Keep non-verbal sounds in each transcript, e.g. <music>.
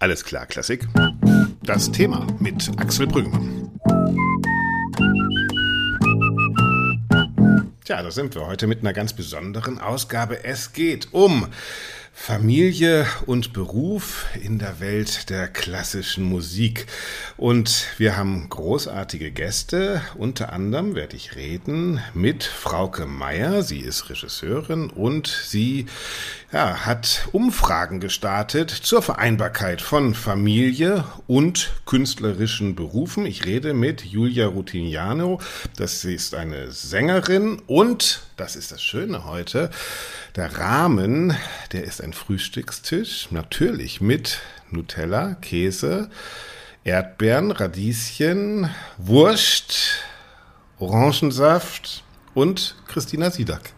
Alles klar, Klassik. Das Thema mit Axel Brüggemann. Tja, da sind wir heute mit einer ganz besonderen Ausgabe. Es geht um Familie und Beruf in der Welt der klassischen Musik. Und wir haben großartige Gäste. Unter anderem werde ich reden mit Frauke Meier. Sie ist Regisseurin und sie ja, hat Umfragen gestartet zur Vereinbarkeit von Familie und künstlerischen Berufen. Ich rede mit Julia Rutignano. Das ist eine Sängerin und, das ist das Schöne heute, der Rahmen, der ist ein Frühstückstisch, natürlich mit Nutella, Käse, Erdbeeren, Radieschen, Wurst, Orangensaft und Christina Siedak.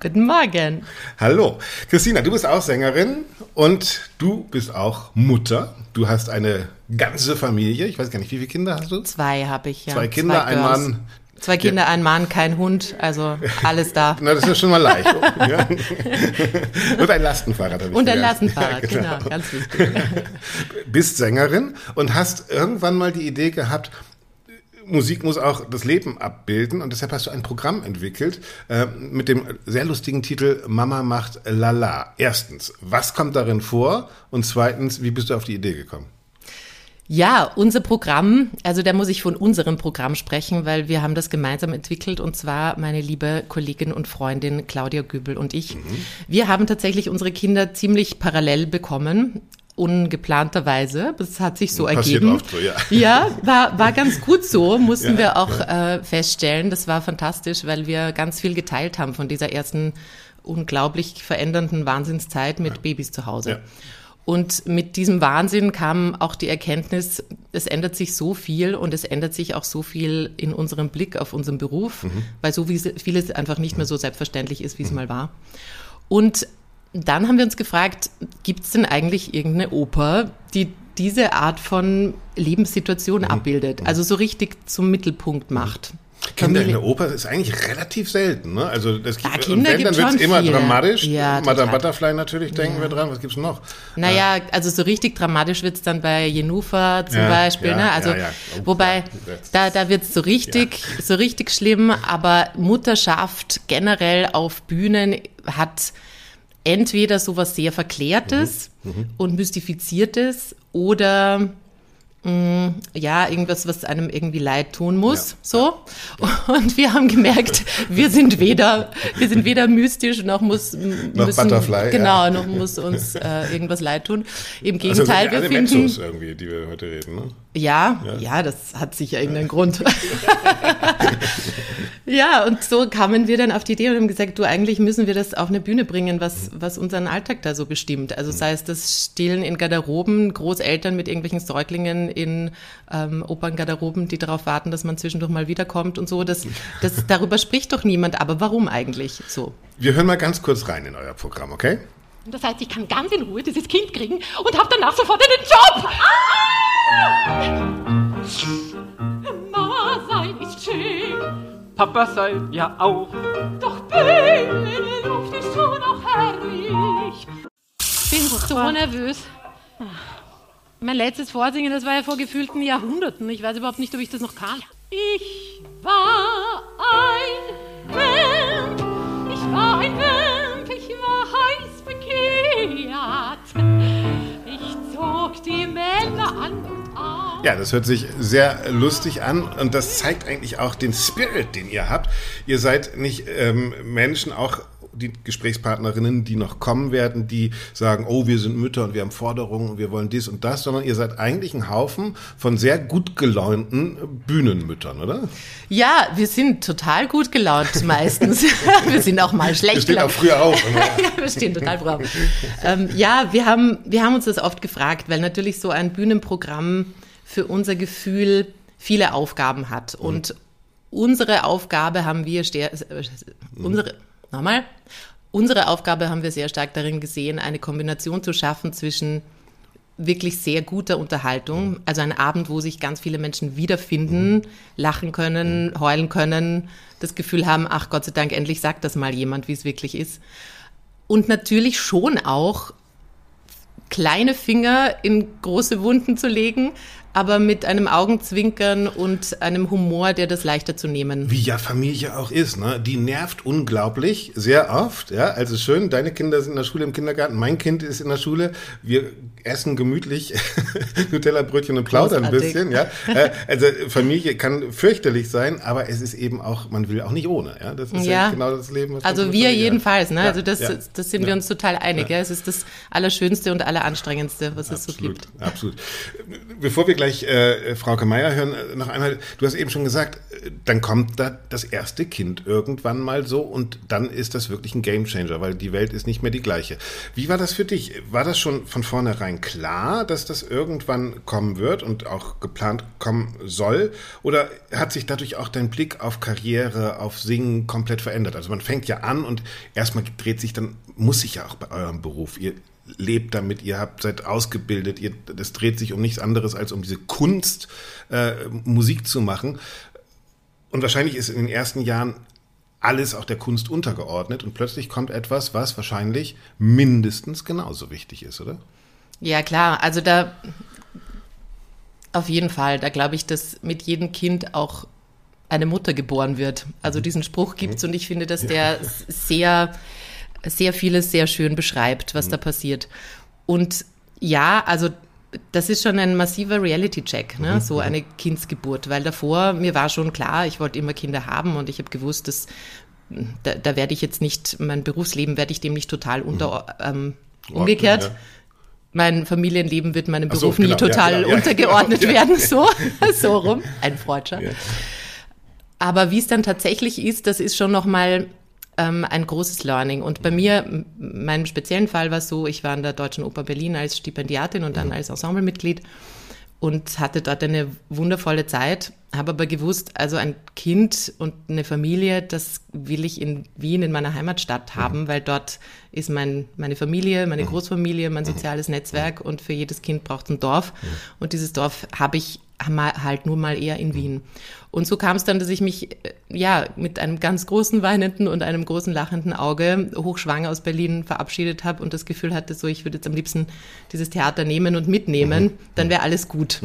Guten Morgen. Hallo. Christina, du bist auch Sängerin und du bist auch Mutter. Du hast eine ganze Familie. Ich weiß gar nicht, wie viele Kinder hast du? Zwei habe ich, ja. Zwei Kinder, Zwei ein Mann, Zwei Kinder, ja. ein Mann, kein Hund, also alles da. <laughs> Na, das ist schon mal leicht. <laughs> ja. Und ein Lastenfahrrad. Und ein gelernt. Lastenfahrrad, ja, genau. genau, ganz wichtig. <laughs> Bist Sängerin und hast irgendwann mal die Idee gehabt, Musik muss auch das Leben abbilden und deshalb hast du ein Programm entwickelt äh, mit dem sehr lustigen Titel Mama macht Lala. Erstens, was kommt darin vor? Und zweitens, wie bist du auf die Idee gekommen? Ja, unser Programm, also da muss ich von unserem Programm sprechen, weil wir haben das gemeinsam entwickelt und zwar meine liebe Kollegin und Freundin Claudia Gübel und ich. Mhm. Wir haben tatsächlich unsere Kinder ziemlich parallel bekommen ungeplanterweise. Das hat sich so Passiert ergeben. Oft so, ja. ja, war, war ganz gut so, <laughs> mussten ja, wir auch ja. äh, feststellen. Das war fantastisch, weil wir ganz viel geteilt haben von dieser ersten unglaublich verändernden Wahnsinnszeit mit Babys zu Hause. Und mit diesem Wahnsinn kam auch die Erkenntnis, es ändert sich so viel und es ändert sich auch so viel in unserem Blick auf unseren Beruf, mhm. weil so vieles einfach nicht mehr so selbstverständlich ist, wie es mhm. mal war. Und dann haben wir uns gefragt, gibt es denn eigentlich irgendeine Oper, die diese Art von Lebenssituation mhm. abbildet, also so richtig zum Mittelpunkt macht? Kinder in der Oper ist eigentlich relativ selten, ne? Also das ja, Kinder wenn, dann wird es immer viele. dramatisch. Ja, Madame Butterfly natürlich denken ja. wir dran. Was gibt's noch? Naja, ja. also so richtig dramatisch wird's dann bei Jenufa zum ja, Beispiel, ne? Also oh, wobei da da wird's so richtig so richtig schlimm. Aber Mutterschaft generell auf Bühnen hat entweder sowas sehr Verklärtes mhm. Mhm. und Mystifiziertes oder Mm, ja, irgendwas, was einem irgendwie leid tun muss, ja. so. <laughs> Und wir haben gemerkt, wir sind weder, wir sind weder mystisch noch muss, noch müssen, Butterfly, genau, ja. noch muss uns <laughs> äh, irgendwas leid tun. Im also Gegenteil, also wir finden, irgendwie, die wir heute reden, ne? Ja, ja, ja, das hat sicher irgendeinen Grund. <laughs> ja, und so kamen wir dann auf die Idee und haben gesagt, du, eigentlich müssen wir das auf eine Bühne bringen, was, was unseren Alltag da so bestimmt. Also sei es das Stillen in Garderoben, Großeltern mit irgendwelchen Säuglingen in ähm, Operngarderoben, die darauf warten, dass man zwischendurch mal wiederkommt und so. Das, das, darüber spricht doch niemand, aber warum eigentlich so? Wir hören mal ganz kurz rein in euer Programm, okay? Das heißt, ich kann ganz in Ruhe dieses Kind kriegen und habe danach sofort einen Job. Ah! Mama sein ist schön. Papa sein ja auch. Doch Bühne in der Luft ist schon auch herrlich. Ich bin so nervös. Mein letztes Vorsingen, das war ja vor gefühlten Jahrhunderten. Ich weiß überhaupt nicht, ob ich das noch kann. Ich war ein Vamp, ich war ein Vamp, ich war heiß begehrt. Ich zog die Männer an und an. Ja, das hört sich sehr lustig an und das zeigt eigentlich auch den Spirit, den ihr habt. Ihr seid nicht ähm, Menschen auch die Gesprächspartnerinnen, die noch kommen werden, die sagen, oh, wir sind Mütter und wir haben Forderungen und wir wollen dies und das, sondern ihr seid eigentlich ein Haufen von sehr gut gelaunten Bühnenmüttern, oder? Ja, wir sind total gut gelaunt <laughs> meistens. <laughs> wir sind auch mal schlecht wir gelaunt. Wir stehen auch früher auf. <laughs> ja, wir stehen total früh auf. Ähm, ja, wir haben, wir haben uns das oft gefragt, weil natürlich so ein Bühnenprogramm für unser Gefühl viele Aufgaben hat mhm. und unsere Aufgabe haben wir, äh, unsere, Nochmal. Unsere Aufgabe haben wir sehr stark darin gesehen, eine Kombination zu schaffen zwischen wirklich sehr guter Unterhaltung, also ein Abend, wo sich ganz viele Menschen wiederfinden, lachen können, heulen können, das Gefühl haben, ach Gott sei Dank, endlich sagt das mal jemand, wie es wirklich ist. Und natürlich schon auch kleine Finger in große Wunden zu legen, aber mit einem Augenzwinkern und einem Humor, der das leichter zu nehmen. Wie ja Familie auch ist, ne? Die nervt unglaublich, sehr oft, ja. Also schön, deine Kinder sind in der Schule, im Kindergarten, mein Kind ist in der Schule. Wir essen gemütlich <laughs> Nutella-Brötchen und plaudern ein bisschen, ja. Äh, Also Familie kann fürchterlich sein, aber es ist eben auch, man will auch nicht ohne, ja. Das ist ja, Ja. genau das Leben. was Also wir jedenfalls, ne? Ja, also das, ja, das sind wir uns total einig. Ja. Es ist das Allerschönste und Alleranstrengendste, was es so Absolut, gibt. absolut. Bevor wir gleich äh, Frauke Meier hören, äh, noch einmal, du hast eben schon gesagt, äh, dann kommt da das erste Kind irgendwann mal so und dann ist das wirklich ein Gamechanger, weil die Welt ist nicht mehr die gleiche. Wie war das für dich? War das schon von vornherein klar, dass das irgendwann kommen wird und auch geplant kommen soll? Oder hat sich dadurch auch dein Blick auf Karriere, auf Singen komplett verändert? Also man fängt ja an und erstmal dreht sich dann, muss sich ja auch bei eurem Beruf, ihr lebt damit, ihr habt seid ausgebildet, ihr, das dreht sich um nichts anderes als um diese Kunst, äh, Musik zu machen. Und wahrscheinlich ist in den ersten Jahren alles auch der Kunst untergeordnet und plötzlich kommt etwas, was wahrscheinlich mindestens genauso wichtig ist, oder? Ja, klar. Also da auf jeden Fall. Da glaube ich, dass mit jedem Kind auch eine Mutter geboren wird. Also diesen Spruch gibt's und ich finde, dass der sehr, sehr vieles sehr schön beschreibt, was da passiert. Und ja, also das ist schon ein massiver Reality-Check, ne? so eine Kindsgeburt, weil davor mir war schon klar, ich wollte immer Kinder haben und ich habe gewusst, dass da, da werde ich jetzt nicht, mein Berufsleben werde ich dem nicht total unter, ähm, umgekehrt. ja. Mein Familienleben wird meinem Ach so, Beruf genau, nie ja, total genau, ja, untergeordnet genau, <laughs> ja. werden, so, <laughs> so rum, ein Freudscher. Aber wie es dann tatsächlich ist, das ist schon nochmal ähm, ein großes Learning. Und bei mir, meinem speziellen Fall war es so, ich war an der Deutschen Oper Berlin als Stipendiatin und dann als Ensemblemitglied und hatte dort eine wundervolle Zeit, habe aber gewusst, also ein Kind und eine Familie, das will ich in Wien, in meiner Heimatstadt haben, weil dort ist mein, meine Familie, meine Großfamilie, mein soziales Netzwerk und für jedes Kind braucht es ein Dorf. Und dieses Dorf habe ich halt nur mal eher in Wien. Und so kam es dann, dass ich mich äh, ja mit einem ganz großen weinenden und einem großen lachenden Auge hochschwanger aus Berlin verabschiedet habe und das Gefühl hatte, so ich würde jetzt am liebsten dieses Theater nehmen und mitnehmen, dann wäre alles gut.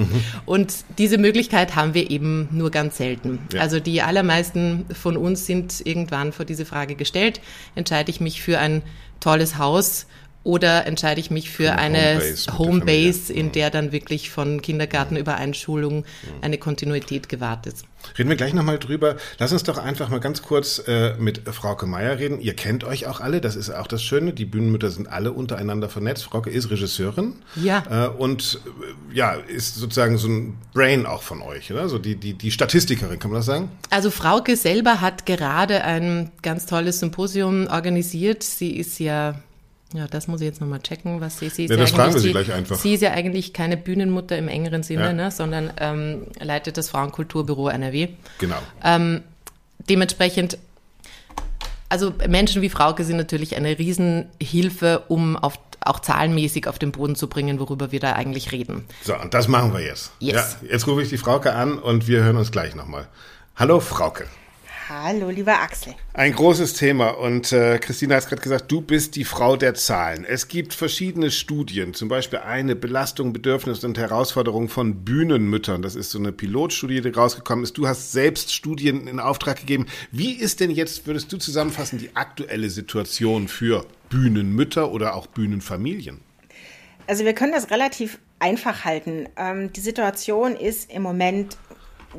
Und diese Möglichkeit haben wir eben nur ganz selten. Ja. Also die allermeisten von uns sind irgendwann vor diese Frage gestellt, entscheide ich mich für ein tolles Haus oder entscheide ich mich für Eine Homebase Homebase, in der dann wirklich von Kindergarten über Einschulung eine Kontinuität gewahrt ist. Reden wir gleich nochmal drüber. Lass uns doch einfach mal ganz kurz äh, mit Frauke Meier reden. Ihr kennt euch auch alle, das ist auch das Schöne. Die Bühnenmütter sind alle untereinander vernetzt. Frauke ist Regisseurin. Ja. Äh, und äh, ja, ist sozusagen so ein Brain auch von euch, oder? So die, die, die Statistikerin, kann man das sagen? Also Frauke selber hat gerade ein ganz tolles Symposium organisiert. Sie ist ja, ja, das muss ich jetzt nochmal checken, was sie, sie ist Ja, das eigentlich fragen wir sie gleich einfach. Sie ist ja eigentlich keine Bühnenmutter im engeren Sinne, Ja. ne, sondern ähm, leitet das Frauenkulturbüro NRW. Genau. Dementsprechend, also Menschen wie Frauke sind natürlich eine Riesenhilfe, um auf, auch zahlenmäßig auf den Boden zu bringen, worüber wir da eigentlich reden. So, und das machen wir jetzt. Yes. Ja, jetzt rufe ich die Frauke an und wir hören uns gleich nochmal. Hallo Frauke. Hallo, lieber Axel. Ein großes Thema und äh, Christina hat gerade gesagt, du bist die Frau der Zahlen. Es gibt verschiedene Studien, zum Beispiel eine Belastung, Bedürfnis und Herausforderung von Bühnenmüttern. Das ist so eine Pilotstudie, die rausgekommen ist. Du hast selbst Studien in Auftrag gegeben. Wie ist denn jetzt, würdest du zusammenfassen, die aktuelle Situation für Bühnenmütter oder auch Bühnenfamilien? Also wir können das relativ einfach halten. Ähm, die Situation ist im Moment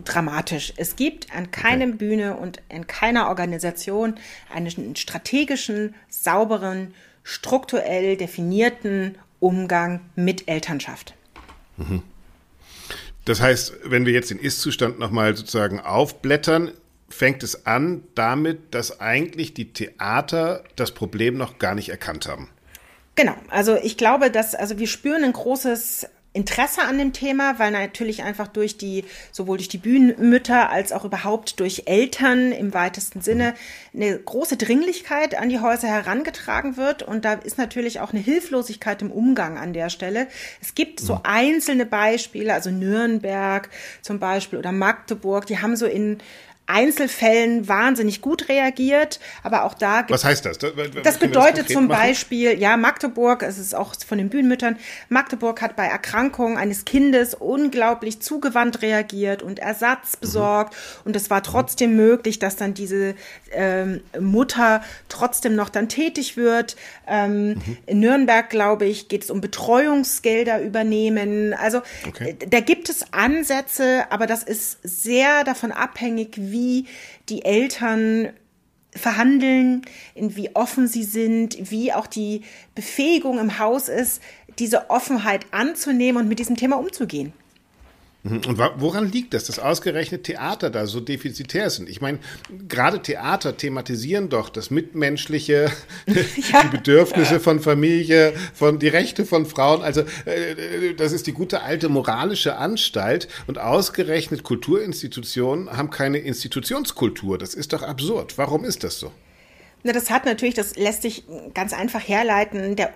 dramatisch. Es gibt an keinem Bühne und in keiner Organisation einen strategischen, sauberen, strukturell definierten Umgang mit Elternschaft. Das heißt, wenn wir jetzt den Ist-Zustand nochmal sozusagen aufblättern, fängt es an damit, dass eigentlich die Theater das Problem noch gar nicht erkannt haben. Genau, also ich glaube, dass, also wir spüren ein großes Interesse an dem Thema, weil natürlich einfach durch die, sowohl durch die Bühnenmütter als auch überhaupt durch Eltern im weitesten Sinne eine große Dringlichkeit an die Häuser herangetragen wird. Und da ist natürlich auch eine Hilflosigkeit im Umgang an der Stelle. Es gibt so einzelne Beispiele, also Nürnberg zum Beispiel oder Magdeburg, die haben so in Einzelfällen wahnsinnig gut reagiert, aber auch da Was heißt das? Das, das bedeutet zum Beispiel, ja, Magdeburg, es ist auch von den Bühnenmüttern, Magdeburg hat bei Erkrankungen eines Kindes unglaublich zugewandt reagiert und Ersatz besorgt. Mhm. Und es war trotzdem möglich, dass dann diese ähm, Mutter trotzdem noch dann tätig wird. Ähm, mhm. In Nürnberg, glaube ich, geht es um Betreuungsgelder übernehmen. Also okay. da gibt es Ansätze, aber das ist sehr davon abhängig, wie die Eltern verhandeln, in wie offen sie sind, wie auch die Befähigung im Haus ist, diese Offenheit anzunehmen und mit diesem Thema umzugehen. Mhm. Und woran liegt das, dass ausgerechnet Theater da so defizitär sind? Ich meine, gerade Theater thematisieren doch das Mitmenschliche, <laughs> <laughs> ja. die Bedürfnisse von Familie, von die Rechte von Frauen. Also äh, das ist die gute alte moralische Anstalt. Und ausgerechnet Kulturinstitutionen haben keine Institutionskultur. Das ist doch absurd. Warum ist das so? Na, das hat natürlich, das lässt sich ganz einfach herleiten. Der,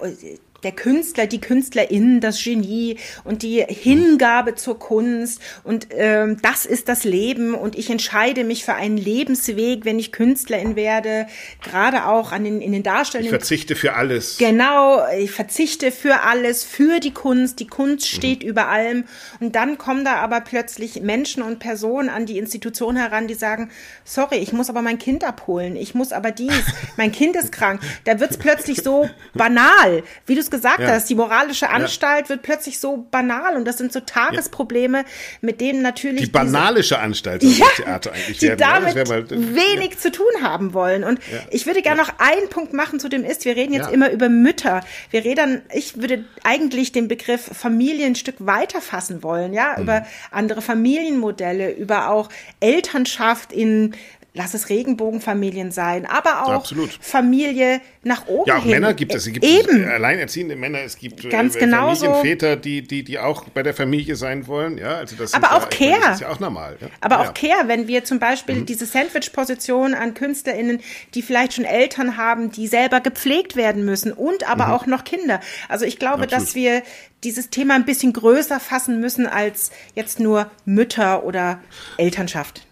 der Künstler, die Künstlerin, das Genie und die Hingabe zur Kunst und ähm, das ist das Leben und ich entscheide mich für einen Lebensweg, wenn ich Künstlerin werde, gerade auch an den in den Darstellungen. Ich verzichte für alles. Genau, ich verzichte für alles, für die Kunst. Die Kunst mhm. steht mhm. über allem und dann kommen da aber plötzlich Menschen und Personen an die Institution heran, die sagen, sorry, ich muss aber mein Kind abholen, ich muss aber dies, mein Kind ist krank. Da wird's plötzlich so banal, wie du es gesagt ja. hast, die moralische Anstalt ja. wird plötzlich so banal und das sind so Tagesprobleme, mit denen natürlich. Die banalische Anstalt <laughs> ja, das Theater eigentlich die werden. damit mal, wenig zu tun haben wollen. Und ich würde gerne noch einen Punkt machen zu dem ist, wir reden jetzt immer über Mütter. Wir reden, ich würde eigentlich den Begriff Familie ein Stück weiter fassen wollen, ja, mhm. über andere Familienmodelle, über auch Elternschaft in lass es Regenbogenfamilien sein, aber auch Absolut. Familie nach oben. Ja, auch hin. Männer gibt es. Es gibt Eben. alleinerziehende Männer, es gibt äh, Ganz äh, Familienväter, die, die, die auch bei der Familie sein wollen. Ja, also das aber auch ja, Care. Das ist ja auch normal. Ja? Aber ja. auch Care, wenn wir zum Beispiel mhm. diese Sandwich-Position an KünstlerInnen, die vielleicht schon Eltern haben, die selber gepflegt werden müssen und aber mhm. auch noch Kinder. Also ich glaube, Absolut. dass wir dieses Thema ein bisschen größer fassen müssen als jetzt nur Mütter oder Elternschaft.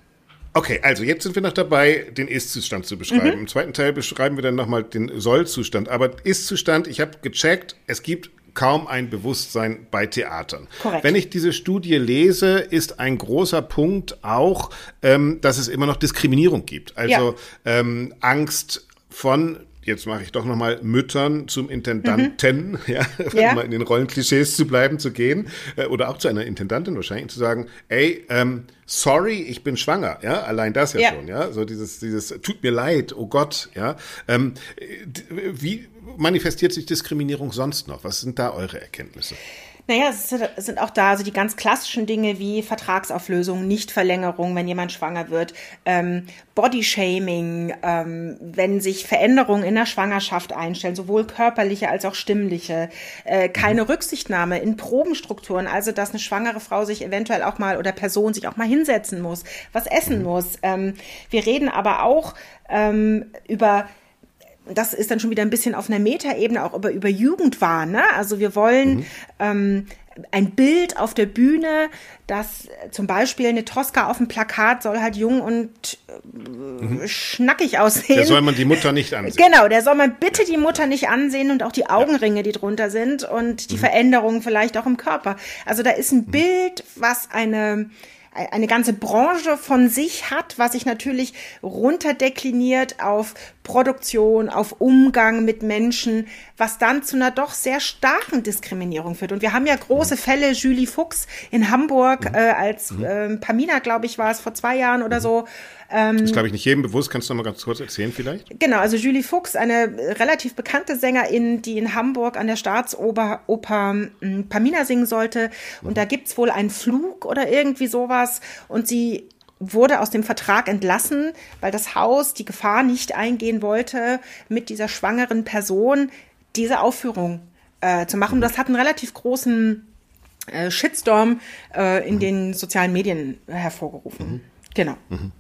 Okay, also jetzt sind wir noch dabei, den Ist-Zustand zu beschreiben. Mhm. Im zweiten Teil beschreiben wir dann nochmal den Soll-Zustand. Aber Ist-Zustand, ich habe gecheckt, es gibt kaum ein Bewusstsein bei Theatern. Korrekt. Wenn ich diese Studie lese, ist ein großer Punkt auch, ähm, dass es immer noch Diskriminierung gibt. Also ja. ähm, Angst von jetzt mache ich doch nochmal Müttern zum Intendanten, mhm. <laughs> ja, ja. um in den Rollenklischees zu bleiben, zu gehen, äh, oder auch zu einer Intendantin wahrscheinlich, zu sagen, ey, ähm, sorry, ich bin schwanger, ja, allein das ja, ja, schon, ja, so dieses, dieses, tut mir leid, oh Gott, ja, ähm, wie manifestiert sich Diskriminierung sonst noch? Was sind da eure Erkenntnisse? Naja, es sind auch da also die ganz klassischen Dinge wie Vertragsauflösung, Nichtverlängerung, wenn jemand schwanger wird, ähm, Bodyshaming, ähm, wenn sich Veränderungen in der Schwangerschaft einstellen, sowohl körperliche als auch stimmliche, äh, keine mhm. Rücksichtnahme in Probenstrukturen, also dass eine schwangere Frau sich eventuell auch mal oder Person sich auch mal hinsetzen muss, was essen mhm. muss. Ähm, wir reden aber auch ähm, über das ist dann schon wieder ein bisschen auf einer Metaebene auch über, über Jugendwahn. Ne? Also wir wollen mhm. ähm, ein Bild auf der Bühne, dass zum Beispiel eine Tosca auf dem Plakat soll halt jung und äh, mhm. schnackig aussehen. Der soll man die Mutter nicht ansehen. Genau, der soll man bitte die Mutter nicht ansehen und auch die Augenringe, die drunter sind und die mhm. Veränderungen vielleicht auch im Körper. Also da ist ein mhm. Bild, was eine eine ganze Branche von sich hat, was sich natürlich runterdekliniert auf Produktion, auf Umgang mit Menschen, was dann zu einer doch sehr starken Diskriminierung führt. Und wir haben ja große mhm. Fälle, Julie Fuchs in Hamburg, mhm. äh, als äh, Pamina, glaube ich, war es vor zwei Jahren oder so. Ähm, das ist, glaube ich, nicht jedem bewusst. Kannst du noch mal ganz kurz erzählen vielleicht? Genau, also Julie Fuchs, eine relativ bekannte Sängerin, die in Hamburg an der Staatsoper Oper, hm, Pamina singen sollte. Und mhm. da gibt's wohl einen Flug oder irgendwie sowas. Und sie wurde aus dem Vertrag entlassen, weil das Haus die Gefahr nicht eingehen wollte, mit dieser schwangeren Person diese Aufführung äh, zu machen. Das hat einen relativ großen äh, Shitstorm äh, in den sozialen Medien hervorgerufen. Mhm. Genau. Mhm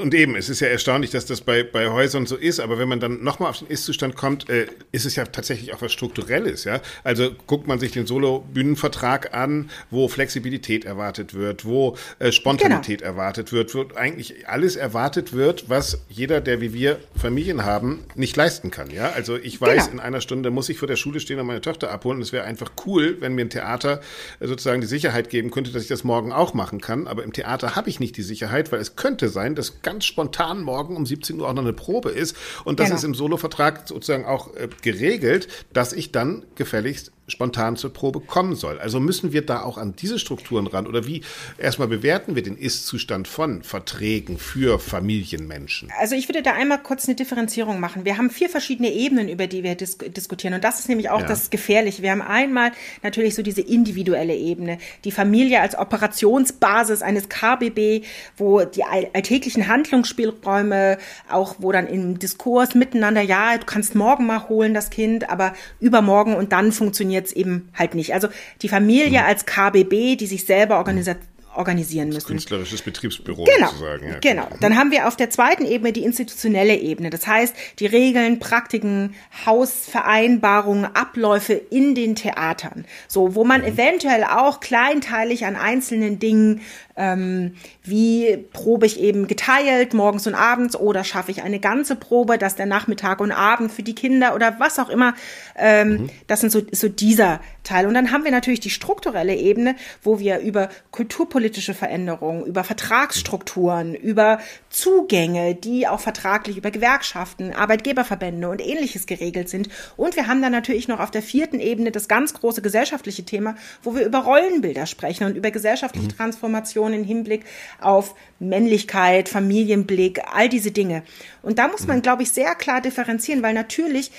und eben, es ist ja erstaunlich, dass das bei, bei Häusern so ist, aber wenn man dann nochmal auf den Ist-Zustand kommt, äh, ist es ja tatsächlich auch was Strukturelles, ja. Also guckt man sich den Solo-Bühnenvertrag an, wo Flexibilität erwartet wird, wo äh, Spontanität genau. erwartet wird, wo eigentlich alles erwartet wird, was jeder, der wie wir Familien haben, nicht leisten kann, ja. Also ich weiß, genau. in einer Stunde muss ich vor der Schule stehen und meine Tochter abholen. Es wäre einfach cool, wenn mir ein Theater äh, sozusagen die Sicherheit geben könnte, dass ich das morgen auch machen kann. Aber im Theater habe ich nicht die Sicherheit, weil es könnte sein, dass ganz spontan morgen um 17 Uhr auch noch eine Probe ist. Und das genau. ist im Solovertrag sozusagen auch äh, geregelt, dass ich dann gefälligst spontan zur Probe kommen soll. Also müssen wir da auch an diese Strukturen ran oder wie erstmal bewerten wir den Ist-Zustand von Verträgen für Familienmenschen? Also ich würde da einmal kurz eine Differenzierung machen. Wir haben vier verschiedene Ebenen, über die wir dis diskutieren und das ist nämlich auch ja. das Gefährliche. Wir haben einmal natürlich so diese individuelle Ebene, die Familie als Operationsbasis eines KBB, wo die alltäglichen Handlungsspielräume auch, wo dann im Diskurs miteinander, ja, du kannst morgen mal holen das Kind, aber übermorgen und dann funktioniert jetzt eben halt nicht. Also die Familie mhm. als KBB, die sich selber organisiert, organisieren müssen. Künstlerisches Betriebsbüro genau, sozusagen. Ja, genau. Dann haben wir auf der zweiten Ebene die institutionelle Ebene. Das heißt, die Regeln, Praktiken, Hausvereinbarungen, Abläufe in den Theatern. So, wo man mhm. eventuell auch kleinteilig an einzelnen Dingen ähm, wie probe ich eben geteilt, morgens und abends, oder schaffe ich eine ganze Probe, dass der Nachmittag und Abend für die Kinder oder was auch immer, ähm, mhm. das sind so, so dieser Teil. Und dann haben wir natürlich die strukturelle Ebene, wo wir über kulturpolitische Veränderungen, über Vertragsstrukturen, über Zugänge, die auch vertraglich über Gewerkschaften, Arbeitgeberverbände und ähnliches geregelt sind. Und wir haben dann natürlich noch auf der vierten Ebene das ganz große gesellschaftliche Thema, wo wir über Rollenbilder sprechen und über gesellschaftliche mhm. Transformation Diskussion im Hinblick auf Männlichkeit, Familienblick, all diese Dinge. Und da muss man, mhm. glaube ich, sehr klar differenzieren, weil natürlich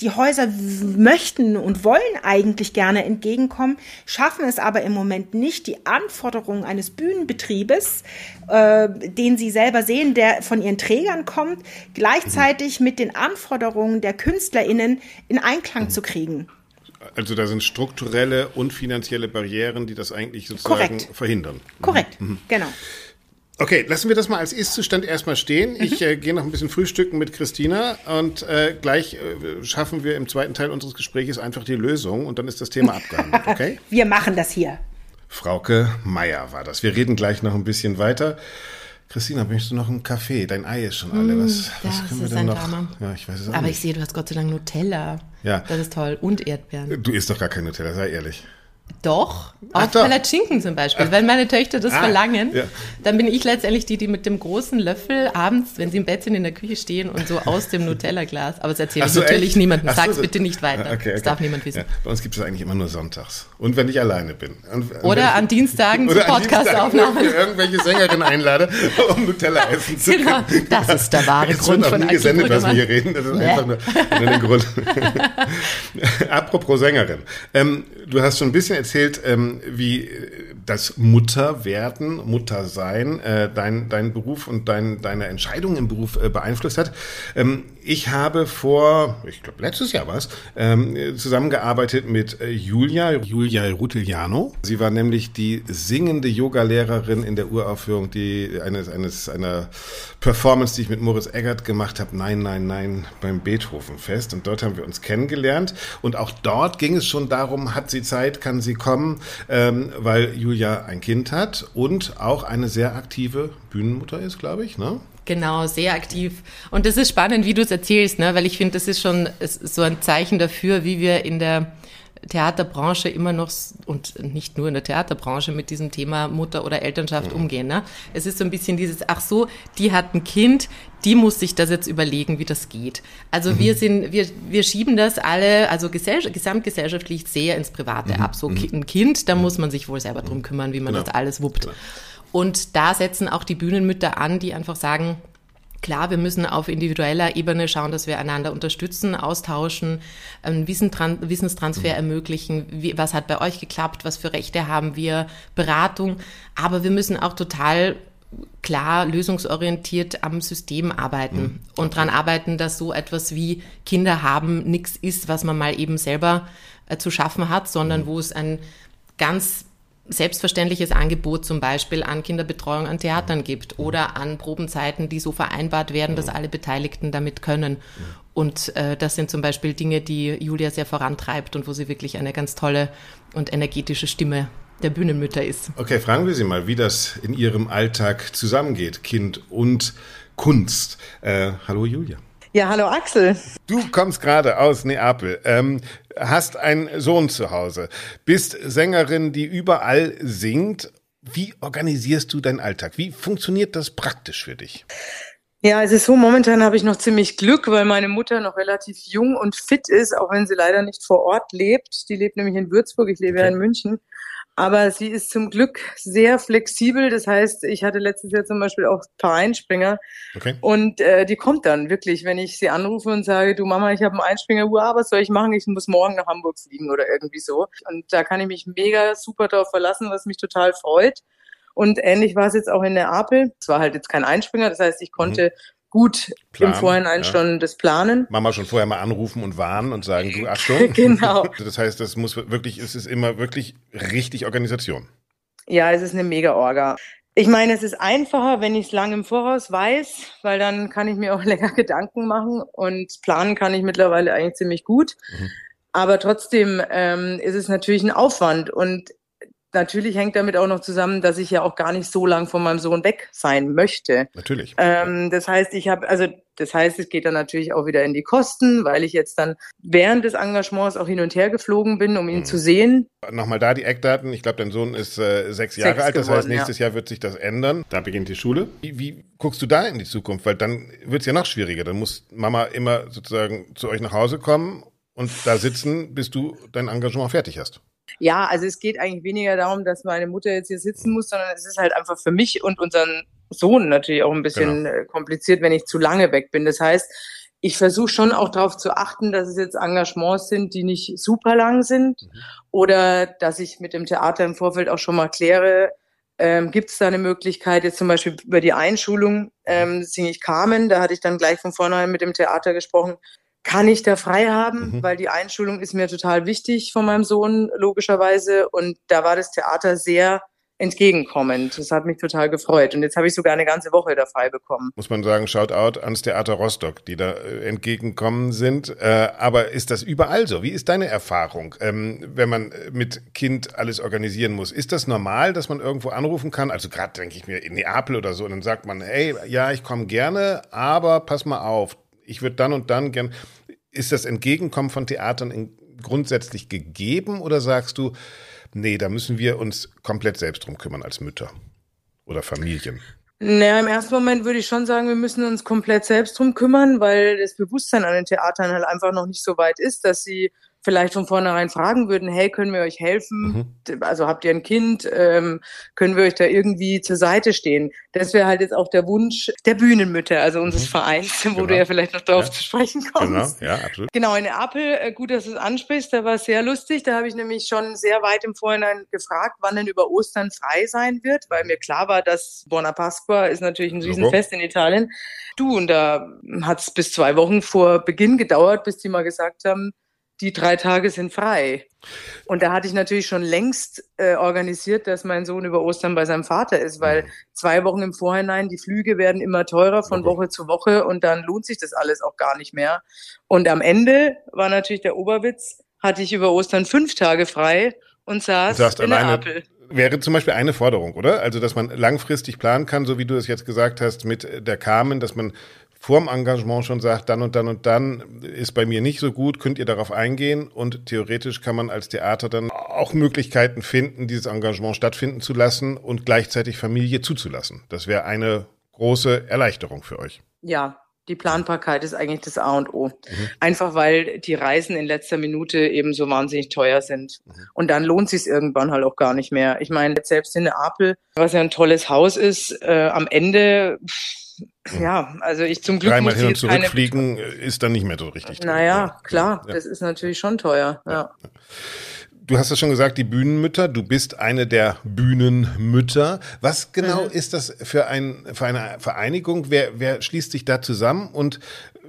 die Häuser möchten und wollen eigentlich gerne entgegenkommen, schaffen es aber im Moment nicht, die Anforderungen eines Bühnenbetriebes, äh, den sie selber sehen, der von ihren Trägern kommt, gleichzeitig mit den Anforderungen der KünstlerInnen in Einklang mhm. zu kriegen. Also da sind strukturelle und finanzielle Barrieren, die das eigentlich sozusagen Korrekt. verhindern. Korrekt, mhm. genau. Okay, lassen wir das mal als Ist-Zustand erstmal stehen. Mhm. Ich äh, gehe noch ein bisschen frühstücken mit Christina und äh, gleich äh, schaffen wir im zweiten Teil unseres Gesprächs einfach die Lösung und dann ist das Thema abgehandelt, <laughs> okay? wir machen das hier. Frauke Meier war das. Wir reden gleich noch ein bisschen weiter. Christina, möchtest du noch einen Kaffee? Dein Ei ist schon alle. Was, mm, was können wir denn noch? Drama. Ja, ich weiß es auch Aber nicht. ich sehe, du hast Gott sei Dank Nutella. Ja. Das ist toll. Und Erdbeeren. Du isst doch gar kein Nutella, sei ehrlich. Doch, Ach auf Palatschinken zum Beispiel. Ach. Wenn meine Töchter das ah, verlangen, ja. dann bin ich letztendlich die, die mit dem großen Löffel abends, wenn sie im Bett sind, in der Küche stehen und so aus dem Nutella-Glas. Aber das erzähle ich so, natürlich echt? niemandem. Sag's so, bitte nicht weiter. Okay, okay. Das darf niemand wissen. Ja, bei uns gibt es eigentlich immer nur sonntags. Und wenn ich alleine bin. Und, oder an Dienstagen zu Podcast-Aufnahmen. Ich irgendwelche Sängerinnen einlade, um Nutella <laughs> essen zu genau, können. Genau, das ist der wahre Grund wird noch von nie gesendet, was wir hier reden. Das ist nee. einfach nur, nur Grund. <laughs> Apropos Sängerin. Ähm, du hast schon ein bisschen erzählt, ähm, wie das Mutterwerden, Muttersein, äh, dein, dein Beruf und dein, deine Entscheidung im Beruf äh, beeinflusst hat. Ähm, ich habe vor, ich glaube letztes Jahr war es, ähm, zusammengearbeitet mit äh, Julia, Julia Rutiliano. Sie war nämlich die singende Yogalehrerin in der Uraufführung, die eines, eines einer Performance, die ich mit Moritz Eggert gemacht habe, Nein, Nein, Nein beim Beethovenfest. Und dort haben wir uns kennengelernt. Und auch dort ging es schon darum, hat sie Zeit, kann sie kommen, ähm, weil Julia ein Kind hat und auch eine sehr aktive Bühnenmutter ist, glaube ich. Ne? Genau, sehr aktiv. Und das ist spannend, wie du es erzählst, ne? weil ich finde, das ist schon so ein Zeichen dafür, wie wir in der Theaterbranche immer noch und nicht nur in der Theaterbranche mit diesem Thema Mutter oder Elternschaft mhm. umgehen. Ne? Es ist so ein bisschen dieses, ach so, die hat ein Kind, die muss sich das jetzt überlegen, wie das geht. Also mhm. wir sind, wir, wir schieben das alle, also gesamtgesellschaftlich sehr ins Private mhm. ab. So mhm. ein Kind, da muss man sich wohl selber drum kümmern, wie man genau. das alles wuppt. Genau. Und da setzen auch die Bühnenmütter an, die einfach sagen, Klar, wir müssen auf individueller Ebene schauen, dass wir einander unterstützen, austauschen, einen Wissenstransfer mhm. ermöglichen. Wie, was hat bei euch geklappt? Was für Rechte haben wir? Beratung. Aber wir müssen auch total klar lösungsorientiert am System arbeiten mhm. und dran arbeiten, dass so etwas wie Kinder haben nichts ist, was man mal eben selber äh, zu schaffen hat, sondern mhm. wo es ein ganz selbstverständliches Angebot zum Beispiel an Kinderbetreuung an Theatern gibt oder an Probenzeiten, die so vereinbart werden, dass alle Beteiligten damit können. Und äh, das sind zum Beispiel Dinge, die Julia sehr vorantreibt und wo sie wirklich eine ganz tolle und energetische Stimme der Bühnenmütter ist. Okay, fragen wir Sie mal, wie das in Ihrem Alltag zusammengeht, Kind und Kunst. Äh, hallo Julia. Ja, hallo Axel. Du kommst gerade aus Neapel, ähm, hast einen Sohn zu Hause, bist Sängerin, die überall singt. Wie organisierst du deinen Alltag? Wie funktioniert das praktisch für dich? Ja, es ist so, momentan habe ich noch ziemlich Glück, weil meine Mutter noch relativ jung und fit ist, auch wenn sie leider nicht vor Ort lebt. Die lebt nämlich in Würzburg, ich lebe okay. ja in München. Aber sie ist zum Glück sehr flexibel. Das heißt, ich hatte letztes Jahr zum Beispiel auch paar Einspringer. Okay. Und äh, die kommt dann wirklich, wenn ich sie anrufe und sage, du Mama, ich habe einen Einspringer, uah, was soll ich machen? Ich muss morgen nach Hamburg fliegen oder irgendwie so. Und da kann ich mich mega super darauf verlassen, was mich total freut. Und ähnlich war es jetzt auch in der Apel. Es war halt jetzt kein Einspringer, das heißt, ich konnte mhm gut Plan, im Vorhinein ja. schon das planen. Mama schon vorher mal anrufen und warnen und sagen, du Achtung. <laughs> genau. Das heißt, das muss wirklich, es ist immer wirklich richtig Organisation. Ja, es ist eine mega Orga. Ich meine, es ist einfacher, wenn ich es lang im Voraus weiß, weil dann kann ich mir auch <laughs> länger Gedanken machen und planen kann ich mittlerweile eigentlich ziemlich gut. Mhm. Aber trotzdem ähm, ist es natürlich ein Aufwand und natürlich hängt damit auch noch zusammen, dass ich ja auch gar nicht so lang von meinem Sohn weg sein möchte. Natürlich. Ähm, das heißt, ich habe, also das heißt, es geht dann natürlich auch wieder in die Kosten, weil ich jetzt dann während des Engagements auch hin und her geflogen bin, um ihn mhm. zu sehen. Nochmal da die Eckdaten. Ich glaube, dein Sohn ist äh, sechs Jahre sechs alt. Das geworden, heißt, nächstes ja. Jahr wird sich das ändern. Da beginnt die Schule. Wie, wie guckst du da in die Zukunft? Weil dann wird es ja noch schwieriger. Dann muss Mama immer sozusagen zu euch nach Hause kommen und da sitzen, bis du dein Engagement fertig hast. Ja, also es geht eigentlich weniger darum, dass meine Mutter jetzt hier sitzen muss, sondern es ist halt einfach für mich und unseren Sohn natürlich auch ein bisschen genau. Äh, kompliziert, wenn ich zu lange weg bin. Das heißt, ich versuche schon auch darauf zu achten, dass es jetzt Engagements sind, die nicht super lang sind mhm. oder dass ich mit dem Theater im Vorfeld auch schon mal kläre, ähm, gibt es da eine Möglichkeit, jetzt zum Beispiel über die Einschulung ähm, singe ich Carmen, da hatte ich dann gleich von vornherein mit dem Theater gesprochen, kann ich da frei haben, mhm. weil die Einschulung ist mir total wichtig von meinem Sohn, logischerweise. Und da war das Theater sehr entgegenkommend. Das hat mich total gefreut. Und jetzt habe ich sogar eine ganze Woche da frei bekommen. Muss man sagen, Shoutout ans Theater Rostock, die da äh, entgegenkommen sind. Äh, aber ist das überall so? Wie ist deine Erfahrung, ähm, wenn man mit Kind alles organisieren muss? Ist das normal, dass man irgendwo anrufen kann? Also gerade denke ich mir in Neapel oder so, und dann sagt man, hey, ja, ich komme gerne, aber pass mal auf, ich würde dann und dann gern. Ist das Entgegenkommen von Theatern in, grundsätzlich gegeben oder sagst du, nee, da müssen wir uns komplett selbst drum kümmern als Mütter oder Familien? Naja, im ersten Moment würde ich schon sagen, wir müssen uns komplett selbst drum kümmern, weil das Bewusstsein an den Theatern halt einfach noch nicht so weit ist, dass sie vielleicht von vornherein fragen würden, hey, können wir euch helfen? Mhm. Also habt ihr ein Kind? Ähm, können wir euch da irgendwie zur Seite stehen? Das wäre halt jetzt auch der Wunsch der Bühnenmütter, also unseres mhm. Vereins, wo genau. du ja vielleicht noch darauf ja. zu sprechen kommst. Genau, ja, absolut. Genau, in Apel, äh, gut, dass du es ansprichst, da war es sehr lustig. Da habe ich nämlich schon sehr weit im Vorhinein gefragt, wann denn über Ostern frei sein wird, weil mir klar war, dass Buona Pasqua ist natürlich ein Riesenfest in Italien. Du, und da hat es bis zwei Wochen vor Beginn gedauert, bis die mal gesagt haben, die drei Tage sind frei. Und da hatte ich natürlich schon längst äh, organisiert, dass mein Sohn über Ostern bei seinem Vater ist, weil mhm. zwei Wochen im Vorhinein, die Flüge werden immer teurer von Woche zu Woche und dann lohnt sich das alles auch gar nicht mehr. Und am Ende war natürlich der Oberwitz, hatte ich über Ostern fünf Tage frei und saß in alleine, der Apel. Wäre zum Beispiel eine Forderung, oder? Also, dass man langfristig planen kann, so wie du es jetzt gesagt hast, mit der Carmen, dass man vorm Engagement schon sagt, dann und dann und dann ist bei mir nicht so gut, könnt ihr darauf eingehen und theoretisch kann man als Theater dann auch Möglichkeiten finden, dieses Engagement stattfinden zu lassen und gleichzeitig Familie zuzulassen. Das wäre eine große Erleichterung für euch. Ja, die Planbarkeit ist eigentlich das A und O. Mhm. Einfach weil die Reisen in letzter Minute eben so wahnsinnig teuer sind. Mhm. Und dann lohnt sich irgendwann halt auch gar nicht mehr. Ich meine, selbst in Apel, was ja ein tolles Haus ist, äh, am Ende pff, ja, also ich zum Glück Dreimal hin und zurückfliegen keine... ist dann nicht mehr so richtig. Naja, klar, ja. das ist natürlich schon teuer. Ja. ja. Du hast es schon gesagt, die Bühnenmütter. Du bist eine der Bühnenmütter. Was genau mhm. ist das für, ein, für eine Vereinigung? Wer, wer schließt sich da zusammen und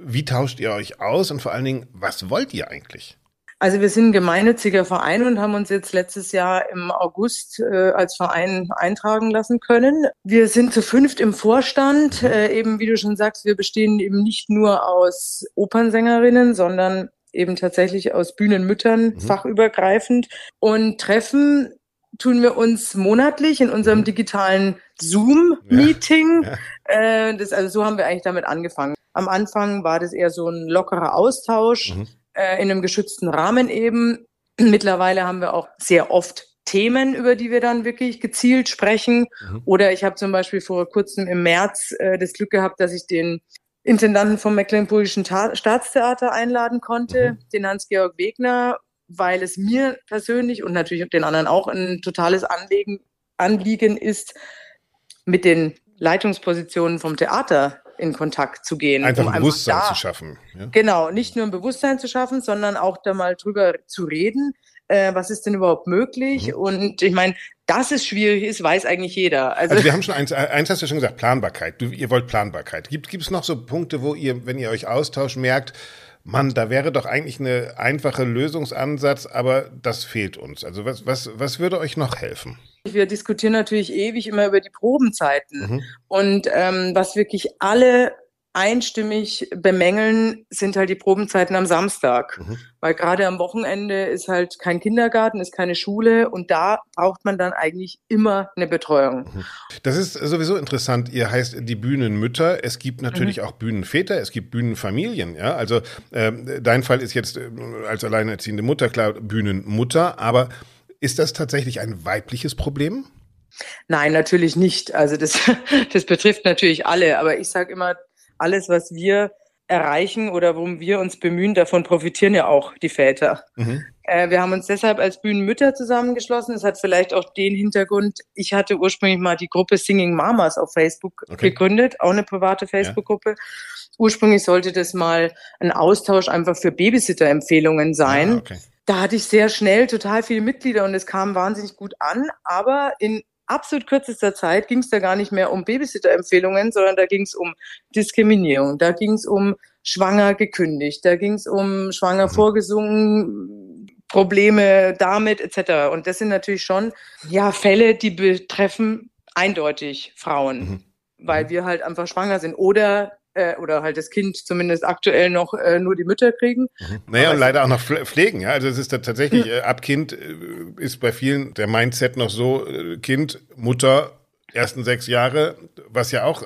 wie tauscht ihr euch aus? Und vor allen Dingen, was wollt ihr eigentlich? Also wir sind ein gemeinnütziger Verein und haben uns jetzt letztes Jahr im August äh, als Verein eintragen lassen können. Wir sind zu fünft im Vorstand. Äh, eben wie du schon sagst, wir bestehen eben nicht nur aus Opernsängerinnen, sondern eben tatsächlich aus Bühnenmüttern, mhm. fachübergreifend und treffen tun wir uns monatlich in unserem mhm. digitalen Zoom-Meeting. Ja, ja. äh, das, also so haben wir eigentlich damit angefangen. Am Anfang war das eher so ein lockerer Austausch mhm. Äh, in einem geschützten Rahmen eben. <clears throat> Mittlerweile haben wir auch sehr oft Themen, über die wir dann wirklich gezielt sprechen. Mhm. Oder ich habe zum Beispiel vor kurzem im März äh, das Glück gehabt, dass ich den Intendanten vom Mecklenburgischen Ta Staatstheater einladen konnte, mhm. den Hans-Georg Wegner, weil es mir persönlich und natürlich den anderen auch ein totales Anliegen, Anliegen ist, mit den Leitungspositionen vom Theater in Kontakt zu gehen. Einfach um ein Bewusstsein da, zu schaffen. Ja? Genau, nicht nur ein Bewusstsein zu schaffen, sondern auch da mal drüber zu reden, äh, was ist denn überhaupt möglich? Mhm. Und ich meine, dass es schwierig ist, weiß eigentlich jeder. Also, also wir haben schon eins, eins hast du schon gesagt, Planbarkeit. Du, ihr wollt Planbarkeit. Gibt, gibt es noch so Punkte, wo ihr, wenn ihr euch austauscht, merkt, Mann, da wäre doch eigentlich eine einfache Lösungsansatz, aber das fehlt uns. Also was, was, was würde euch noch helfen? Wir diskutieren natürlich ewig immer über die Probenzeiten. Mhm. Und ähm, was wirklich alle einstimmig bemängeln, sind halt die Probenzeiten am Samstag. Mhm. Weil gerade am Wochenende ist halt kein Kindergarten, ist keine Schule und da braucht man dann eigentlich immer eine Betreuung. Mhm. Das ist sowieso interessant. Ihr heißt die Bühnenmütter. Es gibt natürlich mhm. auch Bühnenväter, es gibt Bühnenfamilien. Ja, also äh, dein Fall ist jetzt äh, als alleinerziehende Mutter klar Bühnenmutter, aber ist das tatsächlich ein weibliches Problem? Nein, natürlich nicht. Also das, <laughs> das betrifft natürlich alle. Aber ich sage immer, alles, was wir erreichen oder worum wir uns bemühen, davon profitieren ja auch die Väter. Mhm. Äh, wir haben uns deshalb als Bühnenmütter zusammengeschlossen. Es hat vielleicht auch den Hintergrund, ich hatte ursprünglich mal die Gruppe Singing Mamas auf Facebook okay. gegründet, auch eine private Facebook-Gruppe. Ja. Ursprünglich sollte das mal ein Austausch einfach für Babysitter-Empfehlungen sein. Ah, okay. Da hatte ich sehr schnell total viele Mitglieder und es kam wahnsinnig gut an, aber in absolut kürzester Zeit ging es da gar nicht mehr um Babysitter-Empfehlungen, sondern da ging es um Diskriminierung, da ging es um schwanger gekündigt, da ging es um schwanger mhm. vorgesungen, Probleme damit etc. Und das sind natürlich schon ja Fälle, die betreffen eindeutig Frauen, mhm. weil mhm. wir halt einfach schwanger sind oder äh, oder halt das Kind zumindest aktuell noch äh, nur die Mütter kriegen. Mhm. Naja, und leider auch noch pflegen, ja. Also es ist da tatsächlich, äh, ab Kind äh, ist bei vielen der Mindset noch so, äh, Kind, Mutter, ersten sechs Jahre, was ja auch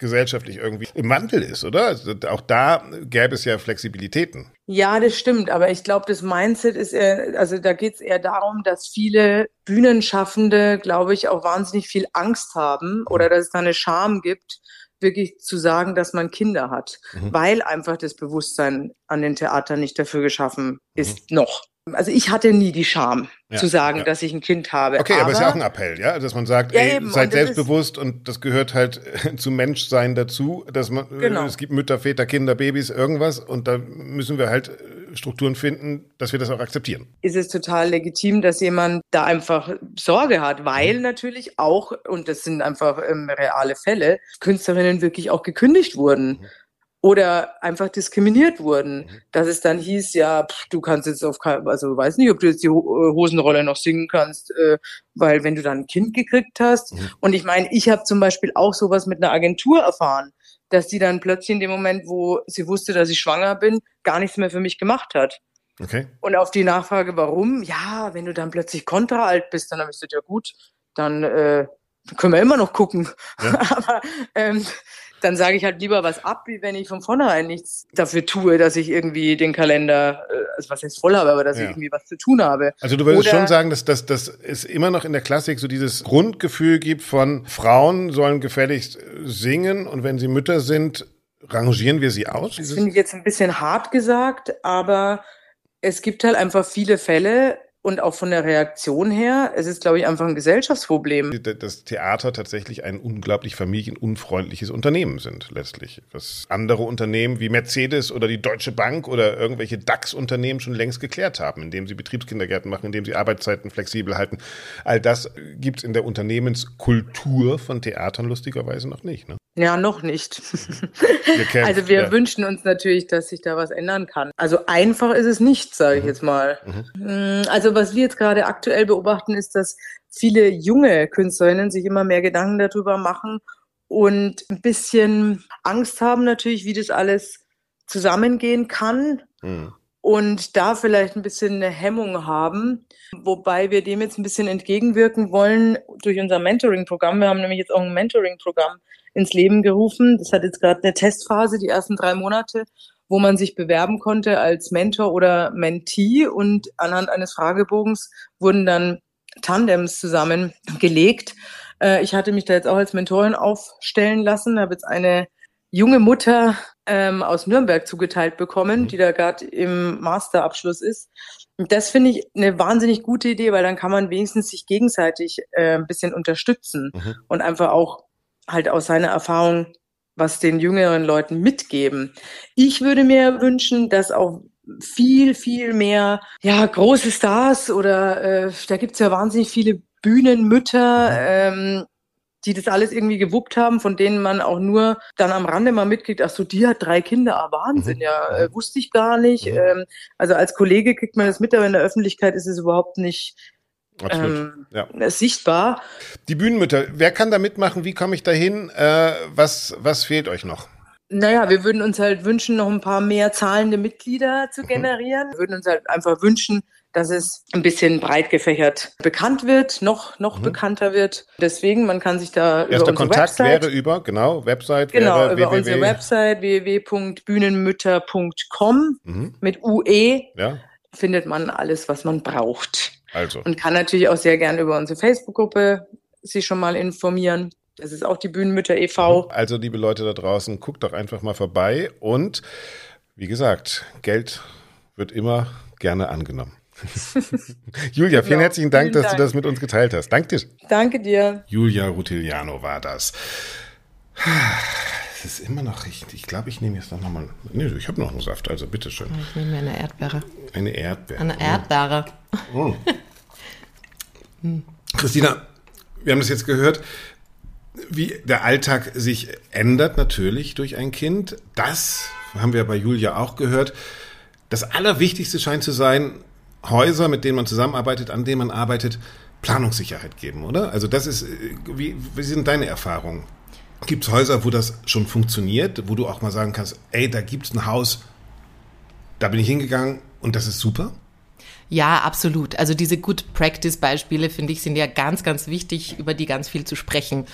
gesellschaftlich irgendwie im Wandel ist, oder? Also auch da gäbe es ja Flexibilitäten. Ja, das stimmt, aber ich glaube, das Mindset ist eher, also da geht es eher darum, dass viele Bühnenschaffende, glaube ich, auch wahnsinnig viel Angst haben oder dass es da eine Scham gibt, wirklich zu sagen, dass man Kinder hat, mhm. weil einfach das Bewusstsein an den Theatern nicht dafür geschaffen ist, mhm. noch. Also ich hatte nie die Scham ja, zu sagen, ja. dass ich ein Kind habe. Okay, aber, aber ist ja auch ein Appell, ja, dass man sagt, ja, ey, eben. seid selbstbewusst und das gehört halt zum Menschsein dazu, dass man genau. es gibt Mütter, Väter, Kinder, Babys, irgendwas und da müssen wir halt Strukturen finden, dass wir das auch akzeptieren. Ist es total legitim, dass jemand da einfach Sorge hat, weil mhm. natürlich auch, und das sind einfach ähm, reale Fälle, Künstlerinnen wirklich auch gekündigt wurden. Mhm oder einfach diskriminiert wurden, mhm. dass es dann hieß, ja, pff, du kannst jetzt auf also weiß nicht, ob du jetzt die äh, Hosenrolle noch singen kannst, äh, weil wenn du dann ein Kind gekriegt hast mhm. und ich meine, ich habe zum Beispiel auch sowas mit einer Agentur erfahren, dass die dann plötzlich in dem Moment, wo sie wusste, dass ich schwanger bin, gar nichts mehr für mich gemacht hat. Okay. Und auf die Nachfrage, warum? Ja, wenn du dann plötzlich kontraalt bist, dann habe ich gesagt, ja gut, dann äh, können wir immer noch gucken. Ja. <laughs> Aber ähm, dann sage ich halt lieber was ab, wie wenn ich von vornherein nichts dafür tue, dass ich irgendwie den Kalender, äh, also was jetzt voll habe, aber dass ja. ich irgendwie was zu tun habe. Also du würdest Oder, schon sagen, dass, dass, dass es immer noch in der Klassik so dieses Grundgefühl gibt von Frauen sollen gefälligst singen und wenn sie Mütter sind, rangieren wir sie aus? Das finde ich jetzt ein bisschen hart gesagt, aber es gibt halt einfach viele Fälle, und auch von der Reaktion her, es ist, glaube ich, einfach ein Gesellschaftsproblem. Das Theater tatsächlich ein unglaublich familienunfreundliches Unternehmen sind, letztlich. Was andere Unternehmen wie Mercedes oder die Deutsche Bank oder irgendwelche DAX-Unternehmen schon längst geklärt haben, indem sie Betriebskindergärten machen, indem sie Arbeitszeiten flexibel halten. All das gibt es in der Unternehmenskultur von Theatern lustigerweise noch nicht. Ne? Ja, noch nicht. <laughs> kämpft, also wir ja. wünschen uns natürlich, dass sich da was ändern kann. Also einfach ist es nicht, sage ich jetzt mal. Mm, Also was wir jetzt gerade aktuell beobachten, ist, dass viele junge Künstlerinnen sich immer mehr Gedanken darüber machen und ein bisschen Angst haben natürlich, wie das alles zusammengehen kann Mhm. und da vielleicht ein bisschen eine Hemmung haben, wobei wir dem jetzt ein bisschen entgegenwirken wollen durch unser Mentoring-Programm. Wir haben nämlich jetzt auch ein Mentoring-Programm ins Leben gerufen. Das hat jetzt gerade eine Testphase, die ersten drei Monate, wo man sich bewerben konnte als Mentor oder Mentee und anhand eines Fragebogens wurden dann Tandems zusammengelegt. Äh, ich hatte mich da jetzt auch als Mentorin aufstellen lassen, habe jetzt eine junge Mutter ähm, aus Nürnberg zugeteilt bekommen, die da gerade im Masterabschluss ist. Und das finde ich eine wahnsinnig gute Idee, weil dann kann man wenigstens sich gegenseitig äh, ein bisschen unterstützen Mhm. und einfach auch halt aus seiner Erfahrung was den jüngeren Leuten mitgeben. Ich würde mir wünschen, dass auch viel, viel mehr ja, große Stars oder äh, da gibt's ja wahnsinnig viele Bühnenmütter, ähm, die das alles irgendwie gewuppt haben, von denen man auch nur dann am Rande mal mitkriegt, ach so, die hat drei Kinder, ah, Wahnsinn, Mhm. ja, äh, wusste ich gar nicht. Mhm. Ähm, also als Kollege kriegt man das mit, aber in der Öffentlichkeit ist es überhaupt nicht Absolut. ähm, ja. sichtbar. Die Bühnenmütter, wer kann da mitmachen? Wie komme ich da hin? Äh, was, was fehlt euch noch? Naja, wir würden uns halt wünschen, noch ein paar mehr zahlende Mitglieder Mhm. zu generieren. Wir würden uns halt einfach wünschen, dass es ein bisschen breit gefächert bekannt wird, noch, noch Mhm. bekannter wird. Deswegen, man kann sich da über Erster unsere Kontakt Website, wäre über, genau, Website genau, über www. unsere Website www.bühnenmütter.com Mhm. mit UE Ja, findet man alles, was man braucht. Also. Und kann natürlich auch sehr gerne über unsere Facebook-Gruppe sich schon mal informieren. Das ist auch die Bühnenmütter e.V. Also, liebe Leute da draußen, guckt doch einfach mal vorbei und wie gesagt, Geld wird immer gerne angenommen. <laughs> Julia, vielen Genau. herzlichen Dank, Vielen dass Dank. du das mit uns geteilt hast. Danke dir. Danke dir. Julia Rutiliano war das. Es ist immer noch richtig. Ich glaube, ich nehme jetzt noch mal. Nee, ich habe noch einen Saft, also bitteschön. Ich nehme mir eine Erdbeere. Eine Erdbeere. Eine Erdbeere. Christina, wir haben das jetzt gehört, wie der Alltag sich ändert natürlich durch ein Kind. Das haben wir bei Julia auch gehört. Das Allerwichtigste scheint zu sein, Häuser, mit denen man zusammenarbeitet, an denen man arbeitet, Planungssicherheit geben, oder? Also das ist, äh, wie, wie sind deine Erfahrungen? Gibt es Häuser, wo das schon funktioniert, wo du auch mal sagen kannst, ey, da gibt es ein Haus, da bin ich hingegangen und das ist super? Ja, absolut. Also diese Good Practice Beispiele, finde ich, sind ja ganz, ganz wichtig, über die ganz viel zu sprechen.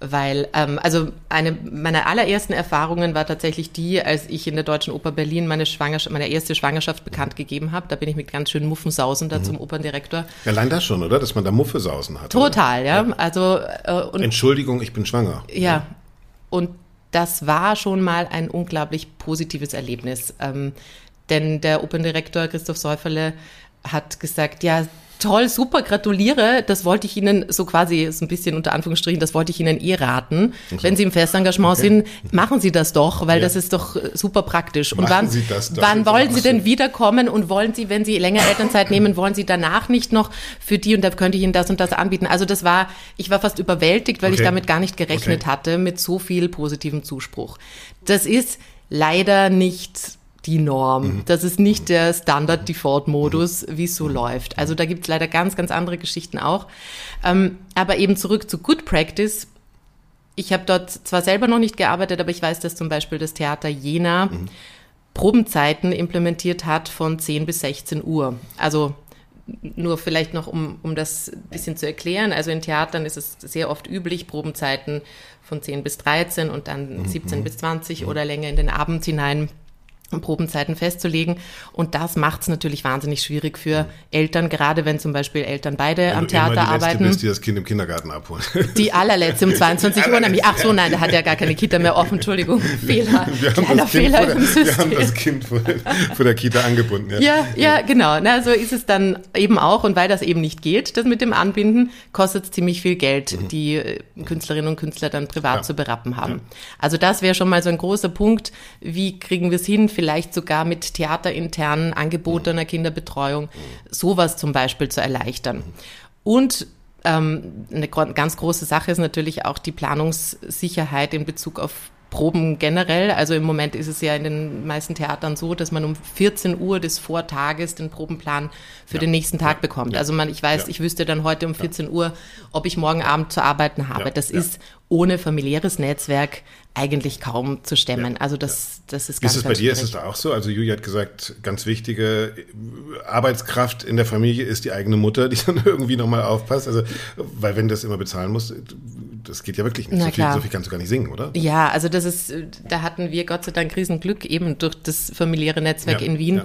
Weil, ähm, also eine meiner allerersten Erfahrungen war tatsächlich die, als ich in der Deutschen Oper Berlin meine Schwangerschaft, meine erste Schwangerschaft bekannt gegeben habe. Da bin ich mit ganz schönen Muffensausen da zum Operndirektor. Allein das schon, oder? Dass man da Muffesausen hat. oder? Total, ja. Also äh, und Entschuldigung, ich bin schwanger. Ja, und das war schon mal ein unglaublich positives Erlebnis. Ähm, denn der Operndirektor Christoph Säuferle hat gesagt, ja, toll, super, gratuliere. Das wollte ich Ihnen so quasi, so ein bisschen unter Anführungsstrichen, das wollte ich Ihnen eh raten. Wenn Sie im Festengagement sind, machen Sie das doch, weil Ja. das ist doch äh, super praktisch. Und Machen wann, Sie das doch. wann wollen Sie denn wiederkommen und wollen Sie, wenn Sie länger Elternzeit nehmen, wollen Sie danach nicht noch für die und da könnte ich Ihnen das und das anbieten. Also das war, ich war fast überwältigt, weil ich Okay. damit gar nicht gerechnet Okay. hatte mit so viel positivem Zuspruch. Das ist leider nicht die Norm. Mhm. Das ist nicht der Standard-Default-Modus, wie es so läuft. Also da gibt es leider ganz, ganz andere Geschichten auch. Ähm, aber eben zurück zu Good Practice. Ich habe dort zwar selber noch nicht gearbeitet, aber ich weiß, dass zum Beispiel das Theater Jena Probenzeiten implementiert hat von 10 bis 16 Uhr. Also nur vielleicht noch, um, um das ein bisschen zu erklären. Also in Theatern ist es sehr oft üblich, Probenzeiten von 10 bis 13 und dann 17 bis 20 oder länger in den Abend hinein Probenzeiten festzulegen. Und das macht es natürlich wahnsinnig schwierig für Eltern, gerade wenn zum Beispiel Eltern beide am Wenn du immer Theater die arbeiten. bist, die das Kind im Kindergarten abholt. <laughs> Die allerletzte um 22 Uhr nämlich. Ach so, nein, da hat ja gar keine Kita mehr offen. Entschuldigung, <laughs> Fehler. Wir haben, Kleiner das kind, Fehler vor der, im wir haben System. das Kind vor, vor der Kita angebunden. Ja. Ja, ja, genau. Na, so ist es dann eben auch. Und weil das eben nicht geht, das mit dem Anbinden, kostet es ziemlich viel Geld, die äh, Künstlerinnen und Künstler dann privat Ja. zu berappen haben. Also das wäre schon mal so ein großer Punkt. Wie kriegen wir es hin? Vielleicht sogar mit theaterinternen Angeboten einer Kinderbetreuung, sowas zum Beispiel zu erleichtern. Und Ähm, eine ganz große Sache ist natürlich auch die Planungssicherheit in Bezug auf Proben generell. Also im Moment ist es ja in den meisten Theatern so, dass man um 14 Uhr des Vortages den Probenplan für ja. den nächsten Tag ja. bekommt. Ja. Also man, ich weiß, ich wüsste dann heute um 14 Uhr, ob ich morgen Abend zu arbeiten habe. Das ist ohne familiäres Netzwerk eigentlich kaum zu stemmen. Ja, also das, ja. das ist ganz Ist es bei dir, ist es da auch so? Also Julia hat gesagt, ganz wichtige Arbeitskraft in der Familie ist die eigene Mutter, die <laughs> dann irgendwie nochmal aufpasst. Also, weil wenn das immer bezahlen muss, das geht ja wirklich nicht. so viel, so viel kannst du gar nicht singen, oder? Ja, also das ist, da hatten wir Gott sei Dank Riesenglück eben durch das familiäre Netzwerk ja, in Wien,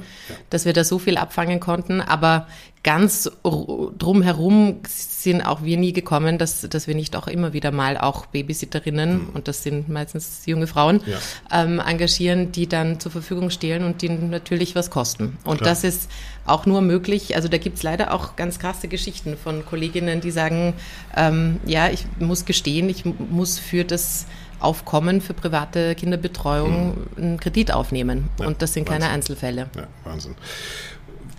dass wir da so viel abfangen konnten. Aber ganz drumherum sind auch wir nie gekommen, dass, dass wir nicht auch immer wieder mal auch Babysitterinnen, mhm. und das sind meistens junge Frauen, ja. ähm, engagieren, die dann zur Verfügung stehen und die natürlich was kosten. Und Klar. das ist auch nur möglich, also da gibt's leider auch ganz krasse Geschichten von Kolleginnen, die sagen, ähm, ja, ich muss gestehen, ich muss für das Aufkommen für private Kinderbetreuung mhm. einen Kredit aufnehmen. Ja, und das sind Wahnsinn. keine Einzelfälle. Ja, Wahnsinn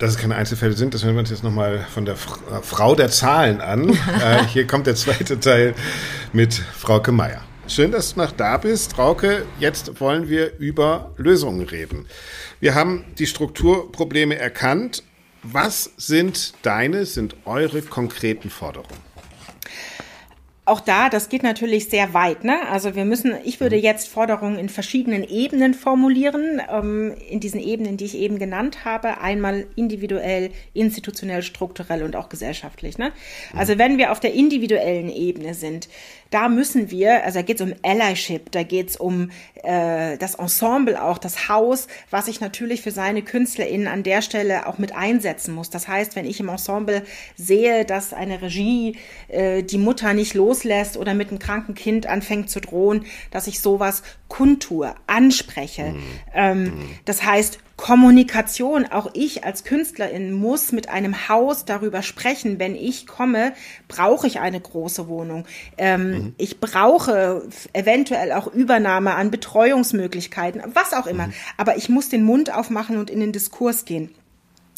dass es keine Einzelfälle sind, das hören wir uns jetzt nochmal von der äh, Frau der Zahlen an. <laughs> äh, hier kommt der zweite Teil mit Frauke Meier. Schön, dass du noch da bist. Frauke, jetzt wollen wir über Lösungen reden. Wir haben die Strukturprobleme erkannt. Was sind deine, sind eure konkreten Forderungen? Auch da, das geht natürlich sehr weit. Ne? Also wir müssen, ich würde mhm. jetzt Forderungen in verschiedenen Ebenen formulieren, ähm, in diesen Ebenen, die ich eben genannt habe. Einmal individuell, institutionell, strukturell und auch gesellschaftlich. Ne? Also wenn wir auf der individuellen Ebene sind, da müssen wir, also da geht es um Allyship, da geht es um äh, das Ensemble auch, das Haus, was ich natürlich für seine KünstlerInnen an der Stelle auch mit einsetzen muss. Das heißt, wenn ich im Ensemble sehe, dass eine Regie äh, die Mutter nicht loslässt oder mit einem kranken Kind anfängt zu drohen, dass ich sowas kundtue, anspreche. Mhm. Ähm, mhm. Das heißt, Kommunikation, auch ich als Künstlerin muss mit einem Haus darüber sprechen, wenn ich komme, brauche ich eine große Wohnung. Ähm, mhm. Ich brauche eventuell auch Übernahme an Betreuungsmöglichkeiten, was auch immer. Mhm. Aber ich muss den Mund aufmachen und in den Diskurs gehen.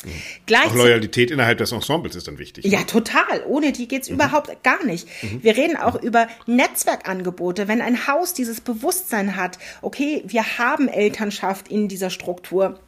Mhm. Auch Loyalität innerhalb des Ensembles ist dann wichtig. Ja, ne? total. Ohne die geht's mhm. überhaupt gar nicht. Mhm. Wir reden auch über Netzwerkangebote. Wenn ein Haus dieses Bewusstsein hat, okay, wir haben Elternschaft in dieser Struktur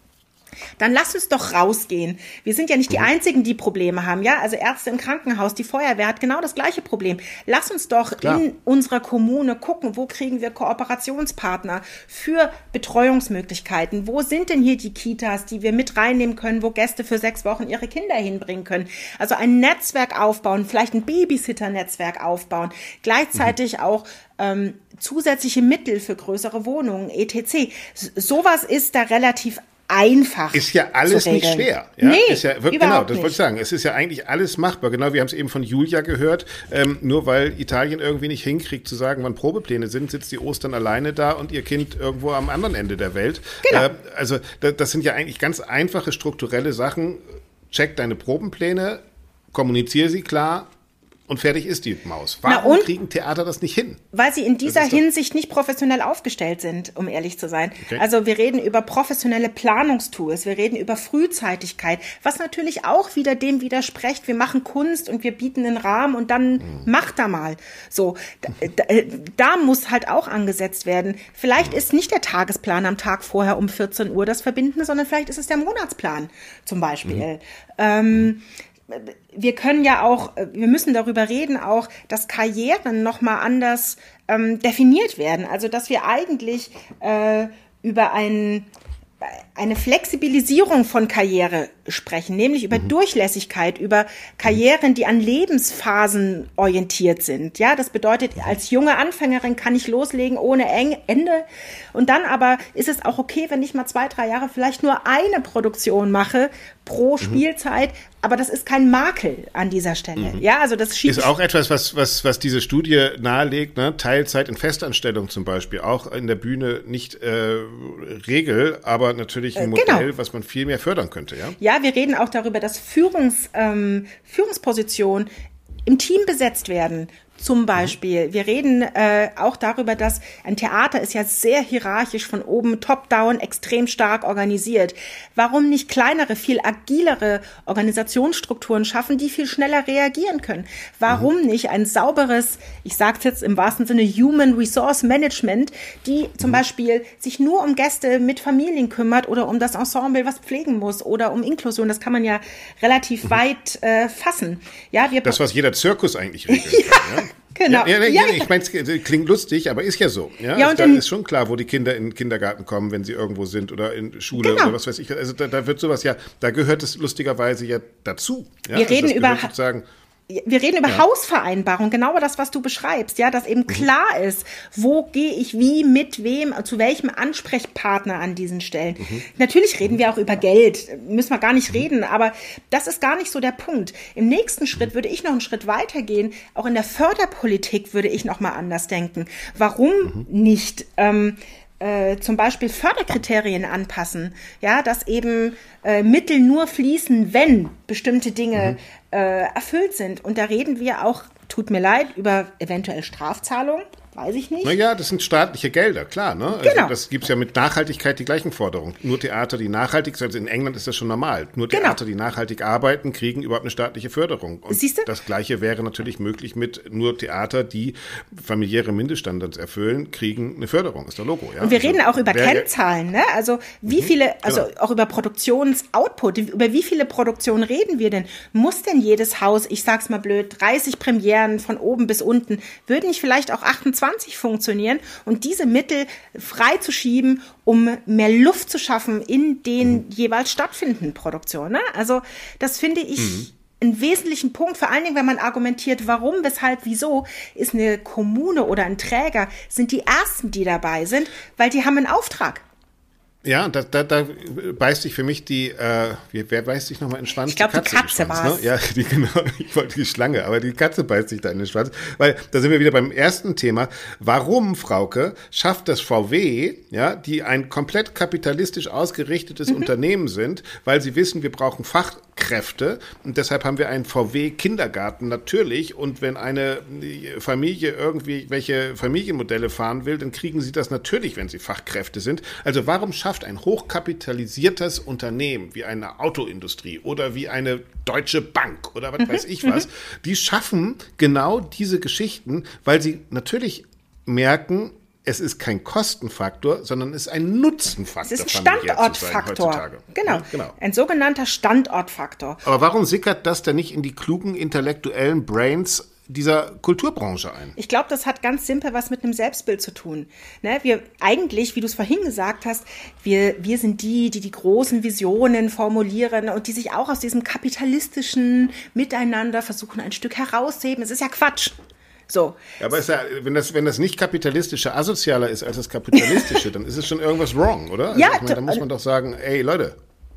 dann lass uns doch rausgehen. Wir sind ja nicht die mhm. Einzigen, die Probleme haben, ja? Also Ärzte im Krankenhaus, die Feuerwehr hat genau das gleiche Problem. Lass uns doch Klar. in unserer Kommune gucken, wo kriegen wir Kooperationspartner für Betreuungsmöglichkeiten? Wo sind denn hier die Kitas, die wir mit reinnehmen können, wo Gäste für sechs Wochen ihre Kinder hinbringen können? Also ein Netzwerk aufbauen, vielleicht ein Babysitter-Netzwerk aufbauen, gleichzeitig mhm. auch ähm, zusätzliche Mittel für größere Wohnungen, etc. Sowas ist da relativ einfach. Ist ja alles nicht schwer. Ja? Nee, ist ja, genau, das wollte ich sagen. Es ist ja eigentlich alles machbar. Genau, wir haben es eben von Julia gehört. Ähm, nur weil Italien irgendwie nicht hinkriegt zu sagen, wann Probepläne sind, sitzt die Ostern alleine da und ihr Kind irgendwo am anderen Ende der Welt. Genau. Äh, also das, das sind ja eigentlich ganz einfache strukturelle Sachen. Check deine Probenpläne, kommuniziere sie klar, und fertig ist die Maus. Warum kriegen Theater das nicht hin? Weil sie in dieser Hinsicht nicht professionell aufgestellt sind, um ehrlich zu sein. Okay. Also wir reden über professionelle Planungstools, wir reden über Frühzeitigkeit, was natürlich auch wieder dem widerspricht. Wir machen Kunst und wir bieten einen Rahmen und dann mhm. macht da mal. So, da, da, muss halt auch angesetzt werden. Vielleicht mhm. ist nicht der Tagesplan am Tag vorher um 14 Uhr das Verbindende, sondern vielleicht ist es der Monatsplan zum Beispiel. Mhm. Ähm, wir können ja auch, wir müssen darüber reden auch, dass Karrieren nochmal anders ähm, definiert werden. Also dass wir eigentlich äh, über ein, eine Flexibilisierung von Karriere sprechen, nämlich über mhm. Durchlässigkeit, über Karrieren, die an Lebensphasen orientiert sind. Ja, das bedeutet, als junge Anfängerin kann ich loslegen ohne Ende. Und dann aber ist es auch okay, wenn ich mal zwei, drei Jahre vielleicht nur eine Produktion mache pro mhm. Spielzeit, aber das ist kein Makel an dieser Stelle. Mhm. Ja, also das schiebt. Ist auch etwas, was, was, was diese Studie nahelegt, ne? Teilzeit in Festanstellung zum Beispiel, auch in der Bühne nicht äh, Regel, aber natürlich ein äh, genau. Modell, was man viel mehr fördern könnte, ja? Ja, wir reden auch darüber, dass Führungs, ähm, Führungspositionen im Team besetzt werden Zum Beispiel. Wir reden äh, auch darüber, dass ein Theater ist ja sehr hierarchisch von oben top-down extrem stark organisiert. Warum nicht kleinere, viel agilere Organisationsstrukturen schaffen, die viel schneller reagieren können? Warum mhm. nicht ein sauberes, ich sage es jetzt im wahrsten Sinne, Human Resource Management, die zum mhm. Beispiel sich nur um Gäste mit Familien kümmert oder um das Ensemble, was pflegen muss oder um Inklusion. Das kann man ja relativ mhm. weit äh, fassen. Ja, wir das, was jeder Zirkus eigentlich <laughs> regelt. ja. ja. Genau. Ja, ja, ja, ich meine, es klingt lustig, aber ist ja so. Ja, ja also und da ist schon klar, wo die Kinder in den Kindergarten kommen, wenn sie irgendwo sind oder in Schule genau. oder was weiß ich. Also da, da, wird sowas ja, da gehört es lustigerweise ja dazu. Ja? Wir reden also über sozusagen wir reden über ja. Hausvereinbarung, genau das, was du beschreibst, ja, dass eben mhm. klar ist, wo gehe ich wie, mit wem, zu welchem Ansprechpartner an diesen Stellen. Mhm. Natürlich reden wir auch über Geld, müssen wir gar nicht mhm. reden, aber das ist gar nicht so der Punkt. Im nächsten Schritt würde ich noch einen Schritt weitergehen. Auch in der Förderpolitik würde ich noch mal anders denken. Warum mhm. nicht? Ähm, äh, zum Beispiel Förderkriterien anpassen, ja, dass eben äh, Mittel nur fließen, wenn bestimmte Dinge mhm. äh, erfüllt sind. Und da reden wir auch, tut mir leid, über eventuell Strafzahlungen Weiß ich nicht. Naja, das sind staatliche Gelder, klar. Ne? Also genau. das gibt's ja mit Nachhaltigkeit die gleichen Forderungen. Nur Theater, die nachhaltig sind, also in England ist das schon normal. Nur genau. Theater, die nachhaltig arbeiten, kriegen überhaupt eine staatliche Förderung. Und Siehst du? Das Gleiche wäre natürlich möglich mit nur Theater, die familiäre Mindeststandards erfüllen, kriegen eine Förderung. Ist der Logo, ja. Und wir also, reden auch über Kennzahlen, ne? Also wie mhm, viele, also genau. auch über Produktionsoutput, über wie viele Produktionen reden wir denn? Muss denn jedes Haus, ich sag's mal blöd, 30 Premieren von oben bis unten, würden nicht vielleicht auch 28 2020 funktionieren und diese Mittel freizuschieben, um mehr Luft zu schaffen in den mhm. jeweils stattfindenden Produktionen. Ne? Also das finde ich mhm einen wesentlichen Punkt, vor allen Dingen, wenn man argumentiert, warum, weshalb, wieso, ist eine Kommune oder ein Träger, sind die Ersten, die dabei sind, weil die haben einen Auftrag. Ja, da, da, da beißt sich für mich die, äh, wer beißt sich nochmal in den Schwanz? Ich glaube, die Katze, die Katze war ne? Ja, <laughs> die, genau, ich wollte die Schlange, aber die Katze beißt sich da in den Schwanz. Weil da sind wir wieder beim ersten Thema. Warum, Frauke, schafft das VW, ja, die ein komplett kapitalistisch ausgerichtetes mhm. Unternehmen sind, weil sie wissen, wir brauchen Fachkräfte und deshalb haben wir einen VW-Kindergarten natürlich und wenn eine Familie irgendwie welche Familienmodelle fahren will, dann kriegen sie das natürlich, wenn sie Fachkräfte sind. Also warum schafft schafft ein hochkapitalisiertes Unternehmen wie eine Autoindustrie oder wie eine Deutsche Bank oder was mhm. weiß ich was, mhm. die schaffen genau diese Geschichten, weil sie natürlich merken, es ist kein Kostenfaktor, sondern es ist ein Nutzenfaktor. Es ist ein Standortfaktor. Genau. Ja, genau. Ein sogenannter Standortfaktor. Aber warum sickert das denn nicht in die klugen intellektuellen Brains dieser Kulturbranche ein? Ich glaube, das hat ganz simpel was mit einem Selbstbild zu tun. Ne? Wir eigentlich, wie du es vorhin gesagt hast, wir, wir sind die, die die großen Visionen formulieren und die sich auch aus diesem kapitalistischen Miteinander versuchen, ein Stück herauszuheben. Es ist ja Quatsch. So. Ja, aber ja, wenn, das, wenn das nicht kapitalistische asozialer ist als das kapitalistische, <laughs> dann ist es schon irgendwas wrong, oder? Also ja, ich meine, da muss man doch sagen, ey Leute,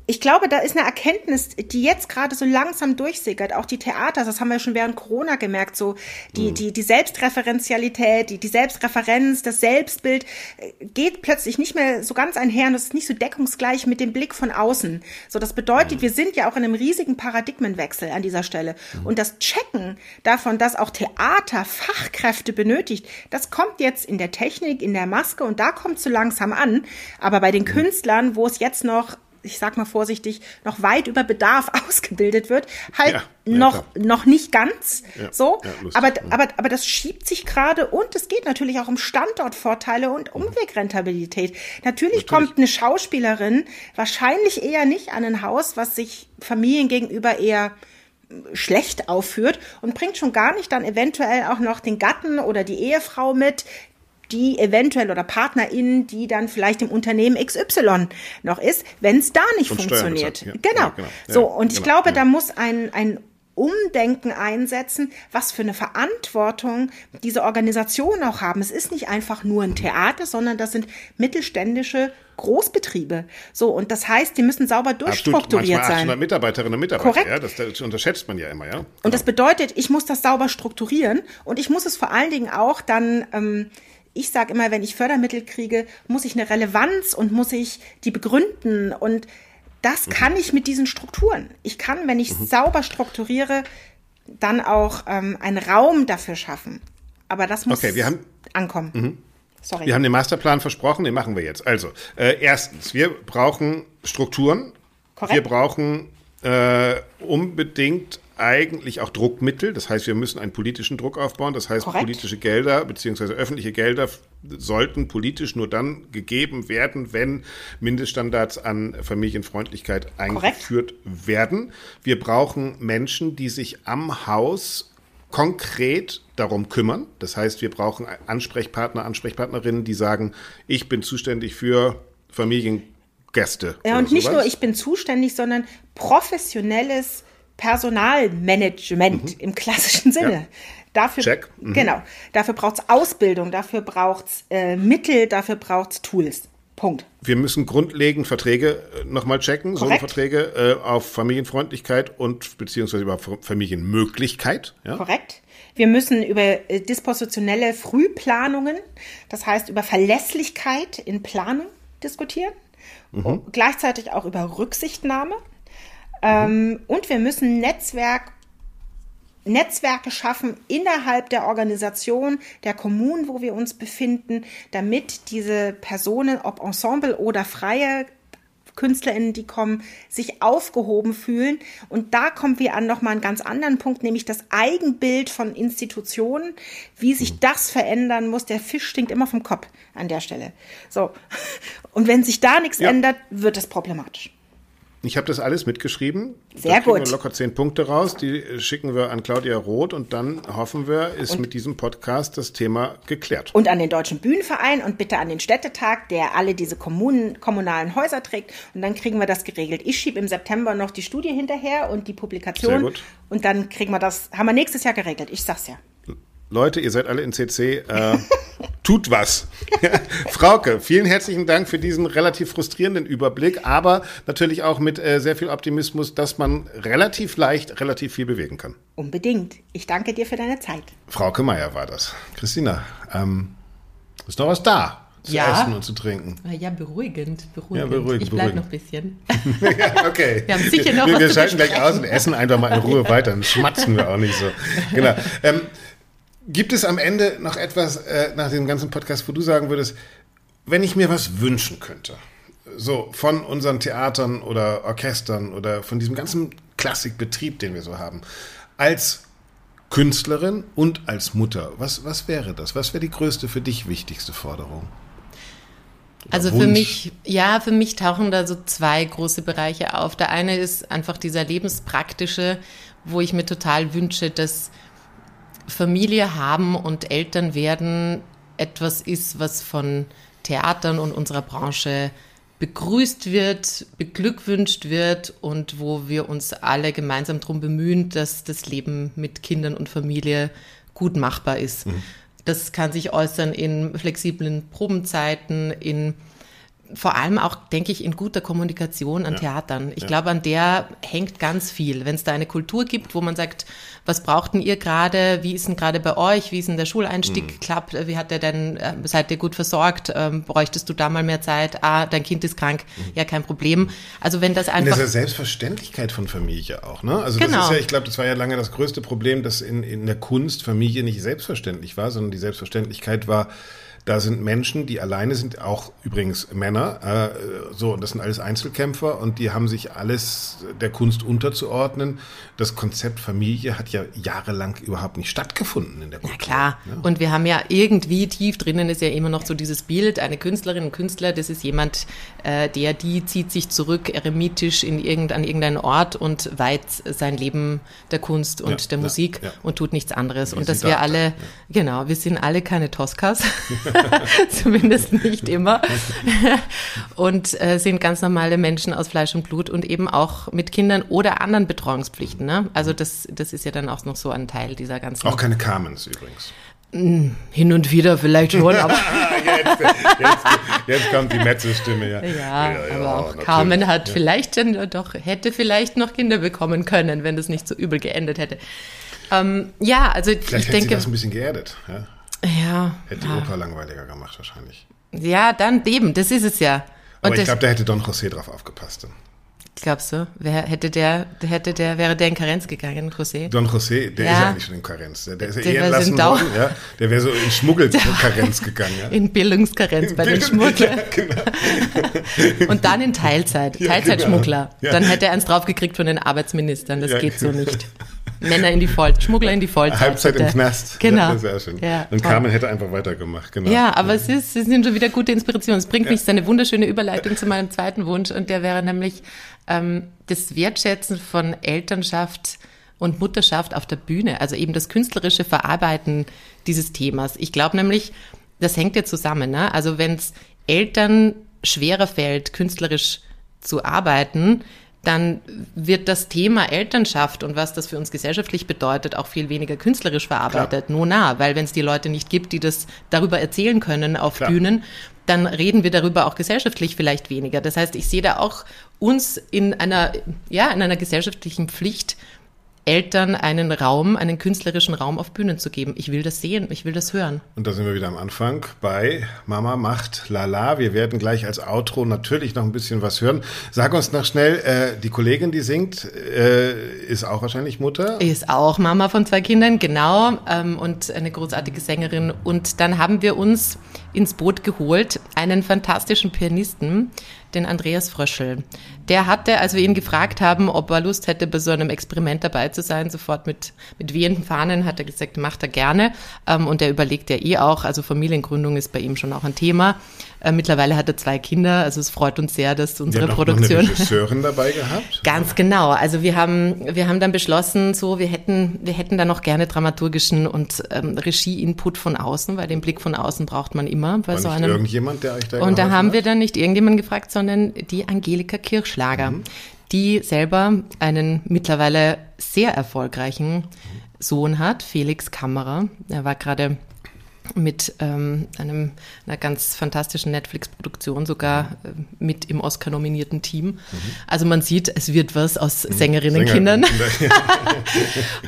ich glaube, da ist eine Erkenntnis, die jetzt gerade so langsam durchsickert. Auch die Theater, das haben wir schon während Corona gemerkt, so die, mhm. die, die Selbstreferenzialität, die, die Selbstreferenz, das Selbstbild äh, geht plötzlich nicht mehr so ganz einher und das ist nicht so deckungsgleich mit dem Blick von außen. So, das bedeutet, mhm. wir sind ja auch in einem riesigen Paradigmenwechsel an dieser Stelle. Mhm. Und das Checken davon, dass auch Theater Fachkräfte benötigt, das kommt jetzt in der Technik, in der Maske und da kommt es so langsam an. Aber bei den. Künstlern, wo es jetzt noch ich sag mal vorsichtig, noch weit über Bedarf <laughs> ausgebildet wird, halt ja, noch, ja, noch nicht ganz ja, so. aber, aber, aber das schiebt sich gerade und es geht natürlich auch um Standortvorteile und Umwegrentabilität. Natürlich, natürlich. kommt eine Schauspielerin wahrscheinlich eher nicht an ein Haus, was sich Familien gegenüber eher schlecht aufführt und bringt schon gar nicht dann eventuell auch noch den Gatten oder die Ehefrau mit, die eventuell oder PartnerInnen, die dann vielleicht im Unternehmen XY noch ist, wenn es da nicht und funktioniert. Ja. Genau. Ja, genau. So, und ich genau. glaube, da muss ein, ein Umdenken einsetzen, was für eine Verantwortung diese Organisationen auch haben. Es ist nicht einfach nur ein Theater, sondern das sind mittelständische Großbetriebe. So, und das heißt, die müssen sauber durchstrukturiert sein. Mitarbeiterinnen und Mitarbeiter, Korrekt. Ja, das, das, unterschätzt man ja immer, ja. Genau. Und das bedeutet, ich muss das sauber strukturieren und ich muss es vor allen Dingen auch dann ähm, ich sage immer, wenn ich Fördermittel kriege, muss ich eine Relevanz und muss ich die begründen. Und das mhm. kann ich mit diesen Strukturen. Ich kann, wenn ich mhm. sauber strukturiere, dann auch ähm, einen Raum dafür schaffen. Aber das muss Okay, wir haben- ankommen. Sorry. Wir haben den Masterplan versprochen, den machen wir jetzt. Also, äh, erstens, wir brauchen Strukturen. Korrekt. Wir brauchen äh, unbedingt eigentlich auch Druckmittel. Das heißt, wir müssen einen politischen Druck aufbauen. Das heißt, Korrekt. politische Gelder beziehungsweise öffentliche Gelder sollten politisch nur dann gegeben werden, wenn Mindeststandards an Familienfreundlichkeit eingeführt werden. Wir brauchen Menschen, die sich am Haus konkret darum kümmern. Das heißt, wir brauchen Ansprechpartner, Ansprechpartnerinnen, die sagen, ich bin zuständig für Familiengäste. Ja, und nicht sowas. nur ich bin zuständig, sondern professionelles Personalmanagement im klassischen Sinne. Ja. Dafür, Check. Mhm. Genau. Dafür braucht es Ausbildung, dafür braucht es äh, Mittel, dafür braucht es Tools. Punkt. Wir müssen grundlegend Verträge nochmal checken, so Korrekt. Verträge äh, auf Familienfreundlichkeit und beziehungsweise über Familienmöglichkeit. Ja? Korrekt. Wir müssen über äh, dispositionelle Frühplanungen, das heißt über Verlässlichkeit in Planung diskutieren. Und gleichzeitig auch über Rücksichtnahme. Ähm, und wir müssen Netzwerk, Netzwerke schaffen innerhalb der Organisation, der Kommunen, wo wir uns befinden, damit diese Personen, ob Ensemble oder freie KünstlerInnen, die kommen, sich aufgehoben fühlen. Und da kommen wir an nochmal einen ganz anderen Punkt, nämlich das Eigenbild von Institutionen, wie sich das verändern muss. Der Fisch stinkt immer vom Kopf an der Stelle. So. Und wenn sich da nichts Ja. ändert, wird es problematisch. Ich habe das alles mitgeschrieben. Sehr da kriegen gut. Wir locker zehn Punkte raus. Die äh, schicken wir an Claudia Roth und dann hoffen wir, ist mit diesem Podcast das Thema geklärt. Und an den Deutschen Bühnenverein und bitte an den Städtetag, der alle diese Kommunen, kommunalen Häuser trägt. Und dann kriegen wir das geregelt. Ich schiebe im September noch die Studie hinterher und die Publikation. Sehr gut. Und dann kriegen wir das, haben wir nächstes Jahr geregelt. Ich sag's ja. Leute, ihr seid alle in CC. Äh, <laughs> tut was. <laughs> Frauke, vielen herzlichen Dank für diesen relativ frustrierenden Überblick, aber natürlich auch mit äh, sehr viel Optimismus, dass man relativ leicht relativ viel bewegen kann. Unbedingt. Ich danke dir für deine Zeit. Frauke Meier war das. Christina, ähm, ist noch was da? Zu Ja. essen und zu trinken. Ja, beruhigend, beruhigend. Ja, beruhigend, ich bleibe beruhigend. noch ein bisschen. <laughs> ja, okay. Wir haben sicher noch wir, was wir schalten gleich aus und essen einfach mal in Ruhe weiter. Dann schmatzen wir auch nicht so. Genau. Ähm, gibt es am Ende noch etwas äh, nach dem ganzen Podcast, wo du sagen würdest, wenn ich mir was wünschen könnte, so von unseren Theatern oder Orchestern oder von diesem ganzen Klassikbetrieb, den wir so haben, als Künstlerin und als Mutter, was, was wäre das? Was wäre die größte für dich wichtigste Forderung? Also für Wunsch. mich, ja, für mich tauchen da so zwei große Bereiche auf. Der eine ist einfach dieser lebenspraktische, wo ich mir total wünsche, dass Familie haben und Eltern werden etwas ist, was von Theatern und unserer Branche begrüßt wird, beglückwünscht wird und wo wir uns alle gemeinsam darum bemühen, dass das Leben mit Kindern und Familie gut machbar ist. Das kann sich äußern in flexiblen Probenzeiten, in vor allem auch, denke ich, in guter Kommunikation an Theatern. Ich glaube, an der hängt ganz viel. Wenn es da eine Kultur gibt, wo man sagt, was braucht denn ihr gerade? Wie ist denn gerade bei euch? Wie ist denn der Schuleinstieg geklappt? Wie hat der denn, äh, seid ihr gut versorgt? Ähm, bräuchtest du da mal mehr Zeit? Ah, dein Kind ist krank. Ja, kein Problem. Also wenn das Und einfach das ist ja Selbstverständlichkeit von Familie auch, ne? Also das Genau. ist ja, ich glaube, das war ja lange das größte Problem, dass in, in der Kunst Familie nicht selbstverständlich war, sondern die Selbstverständlichkeit war, da sind Menschen, die alleine sind, auch übrigens Männer, äh, so, und das sind alles Einzelkämpfer und die haben sich alles der Kunst unterzuordnen. Das Konzept Familie hat ja jahrelang überhaupt nicht stattgefunden in der Kultur. Ja, klar. Und wir haben ja irgendwie tief drinnen ist ja immer noch so dieses Bild, eine Künstlerin, ein Künstler, das ist jemand, äh, der, die zieht sich zurück, eremitisch in irgend, an irgendeinen Ort und weiht sein Leben der Kunst und Ja, der ja, Musik ja. und tut nichts anderes. Wie und dass wir dachte, alle, ja. genau, wir sind alle keine Toskas, <laughs> <laughs> zumindest nicht immer. und äh, sind ganz normale Menschen aus Fleisch und Blut und eben auch mit Kindern oder anderen Betreuungspflichten. Ne? Also das, das ist ja dann auch noch so ein Teil dieser ganzen Auch keine Carmens übrigens. hin und wieder vielleicht schon, aber <laughs> jetzt, jetzt, jetzt kommt die Metzelstimme, ja. ja, aber auch natürlich. Carmen hat vielleicht dann doch, hätte vielleicht noch Kinder bekommen können, wenn das nicht so übel geendet hätte. Ähm, ja, also Vielleicht ich hätte sie denke, das ein bisschen geerdet. Ja? Ja, Hätte die Oper langweiliger gemacht wahrscheinlich. ja, dann eben, das ist es ja. Aber Und ich das, glaube, da hätte Don José drauf aufgepasst. Glaubst du? Wer hätte der, hätte der, wäre der in Karenz gegangen, José? Don José, der Ja. ist ja nicht schon in Karenz. Der, der ist ja Der so entlassen worden. Ja. Der wäre so in Schmuggelkarenz <laughs> gegangen. Ja. In Bildungskarenz bei den Schmugglern. <laughs> Und dann in Teilzeit, Ja, Teilzeitschmuggler. genau. Ja. Dann hätte er eins draufgekriegt von den Arbeitsministern. Das Ja. geht so nicht. Männer in die Folter, Schmuggler in die Folter. Halbzeit im. Knast. Genau. Ja, sehr schön. Ja, Und. Carmen hätte einfach weitergemacht. Genau. Ja, aber es, ist, es sind schon wieder gute Inspirationen. Es bringt mich zu eine wunderschöne Überleitung zu meinem zweiten Wunsch und der wäre nämlich ähm, das Wertschätzen von Elternschaft und Mutterschaft auf der Bühne, also eben das künstlerische Verarbeiten dieses Themas. Ich glaube nämlich, das hängt ja zusammen. Ne? Also wenn es Eltern schwerer fällt, künstlerisch zu arbeiten, dann wird das Thema Elternschaft und was das für uns gesellschaftlich bedeutet, auch viel weniger künstlerisch verarbeitet. Nur nah, weil wenn es die Leute nicht gibt, die das darüber erzählen können auf Klar. Bühnen, dann reden wir darüber auch gesellschaftlich vielleicht weniger. Das heißt, ich sehe da auch uns in einer, ja, in einer gesellschaftlichen Pflicht, Eltern einen Raum, einen künstlerischen Raum auf Bühnen zu geben. Ich will das sehen, ich will das hören. Und da sind wir wieder am Anfang bei Mama macht Lala. Wir werden gleich als Outro natürlich noch ein bisschen was hören. Sag uns noch schnell, äh, die Kollegin, die singt, äh, ist auch wahrscheinlich Mutter. Ist auch Mama von zwei Kindern, genau, ähm, und eine großartige Sängerin. Und dann haben wir uns ins Boot geholt, einen fantastischen Pianisten, den Andreas Fröschel. Der hatte, als wir ihn gefragt haben, ob er Lust hätte, bei so einem Experiment dabei zu sein, sofort mit, mit wehenden Fahnen, hat er gesagt, macht er gerne. Ähm, und er überlegt ja eh auch, also Familiengründung ist bei ihm schon auch ein Thema. Äh, mittlerweile hat er zwei Kinder, also es freut uns sehr, dass Wir unsere haben auch noch Produktion... eine Regisseurin dabei <laughs> gehabt. Ganz genau. Also wir haben, wir haben dann beschlossen, so wir hätten, wir hätten da noch gerne dramaturgischen und ähm, Regie-Input von außen, weil den Blick von außen braucht man immer bei War so einem. irgendjemand, der euch da Und da haben hat? wir dann nicht irgendjemanden gefragt, sondern die Angelika Kirschlager, Mhm. die selber einen mittlerweile sehr erfolgreichen Sohn hat, Felix Kammerer. Er war gerade mit ähm, einem, einer ganz fantastischen Netflix-Produktion, sogar äh, mit im Oscar-nominierten Team. Also man sieht, es wird was aus Sängerinnenkindern. Sänger-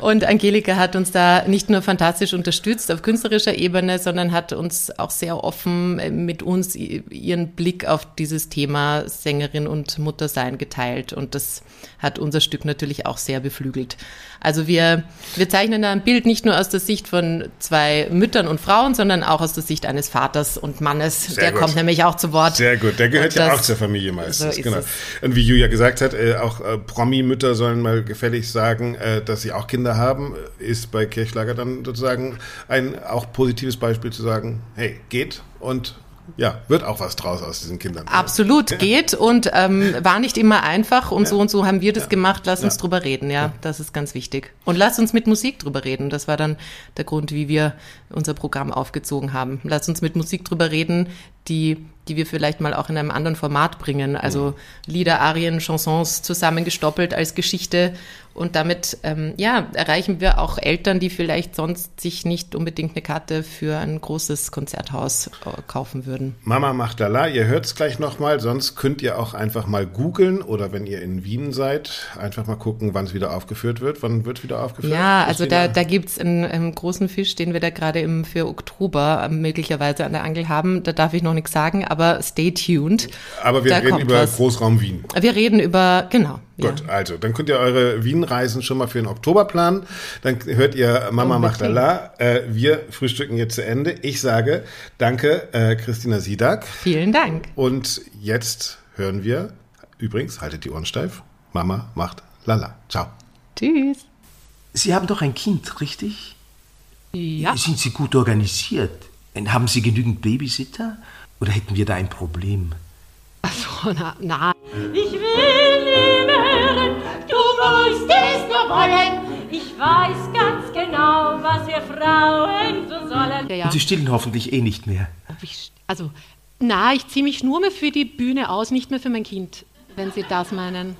<laughs> Und Angelika hat uns da nicht nur fantastisch unterstützt auf künstlerischer Ebene, sondern hat uns auch sehr offen äh, mit uns ihren Blick auf dieses Thema Sängerin und Muttersein geteilt. Und das hat unser Stück natürlich auch sehr beflügelt. Also wir, wir zeichnen da ein Bild nicht nur aus der Sicht von zwei Müttern und Frauen, sondern auch aus der Sicht eines Vaters und Mannes. Sehr der gut. kommt nämlich auch zu Wort. Sehr gut, der gehört Und ja das- auch zur Familie meistens. so genau. es. Und wie Julia gesagt hat, äh, auch äh, Promi-Mütter sollen mal gefällig sagen, äh, dass sie auch Kinder haben, ist bei Kirchlager dann sozusagen ein auch positives Beispiel zu sagen, hey, geht und ja, wird auch was draus aus diesen Kindern. Absolut geht und ähm, war nicht immer einfach und so und so haben wir das gemacht. Lass uns Ja. drüber reden, ja, das ist ganz wichtig. Und lass uns mit Musik drüber reden. Das war dann der Grund, wie wir unser Programm aufgezogen haben. Lass uns mit Musik drüber reden, die die wir vielleicht mal auch in einem anderen Format bringen. Also Lieder, Arien, Chansons zusammengestoppelt als Geschichte. Und damit ähm, ja, erreichen wir auch Eltern, die vielleicht sonst sich nicht unbedingt eine Karte für ein großes Konzerthaus äh, kaufen würden. Mama macht lala, ihr hört es gleich nochmal, sonst könnt ihr auch einfach mal googeln oder wenn ihr in Wien seid, einfach mal gucken, wann es wieder aufgeführt wird. Wann wird wieder aufgeführt? Ja, also da, da gibt's einen, einen großen Fisch, den wir da gerade im, für Oktober ähm, möglicherweise an der Angel haben. Da darf ich noch nichts sagen, aber stay tuned. Aber wir da reden über was. Großraum Wien. Wir reden über, genau. Gut, also, dann könnt ihr eure Wien-Reisen schon mal für den Oktober planen. Dann hört ihr Mama macht lala. Äh, wir frühstücken jetzt zu Ende. Ich sage danke, äh, Christina Siedak. Vielen Dank. Und jetzt hören wir, übrigens, haltet die Ohren steif, Mama macht lala. Ciao. Tschüss. Sie haben doch ein Kind, richtig? Ja. Sind Sie gut organisiert? Haben Sie genügend Babysitter? Oder hätten wir da ein Problem? Also, na, na. Ich will wollst es nur wollen. Ich weiß ganz genau, was wir Frauen so sollen. Ja, ja. Und Sie stillen hoffentlich eh nicht mehr. also, na, ich ziehe mich nur mehr für die Bühne aus, nicht mehr für mein Kind, wenn Sie das meinen.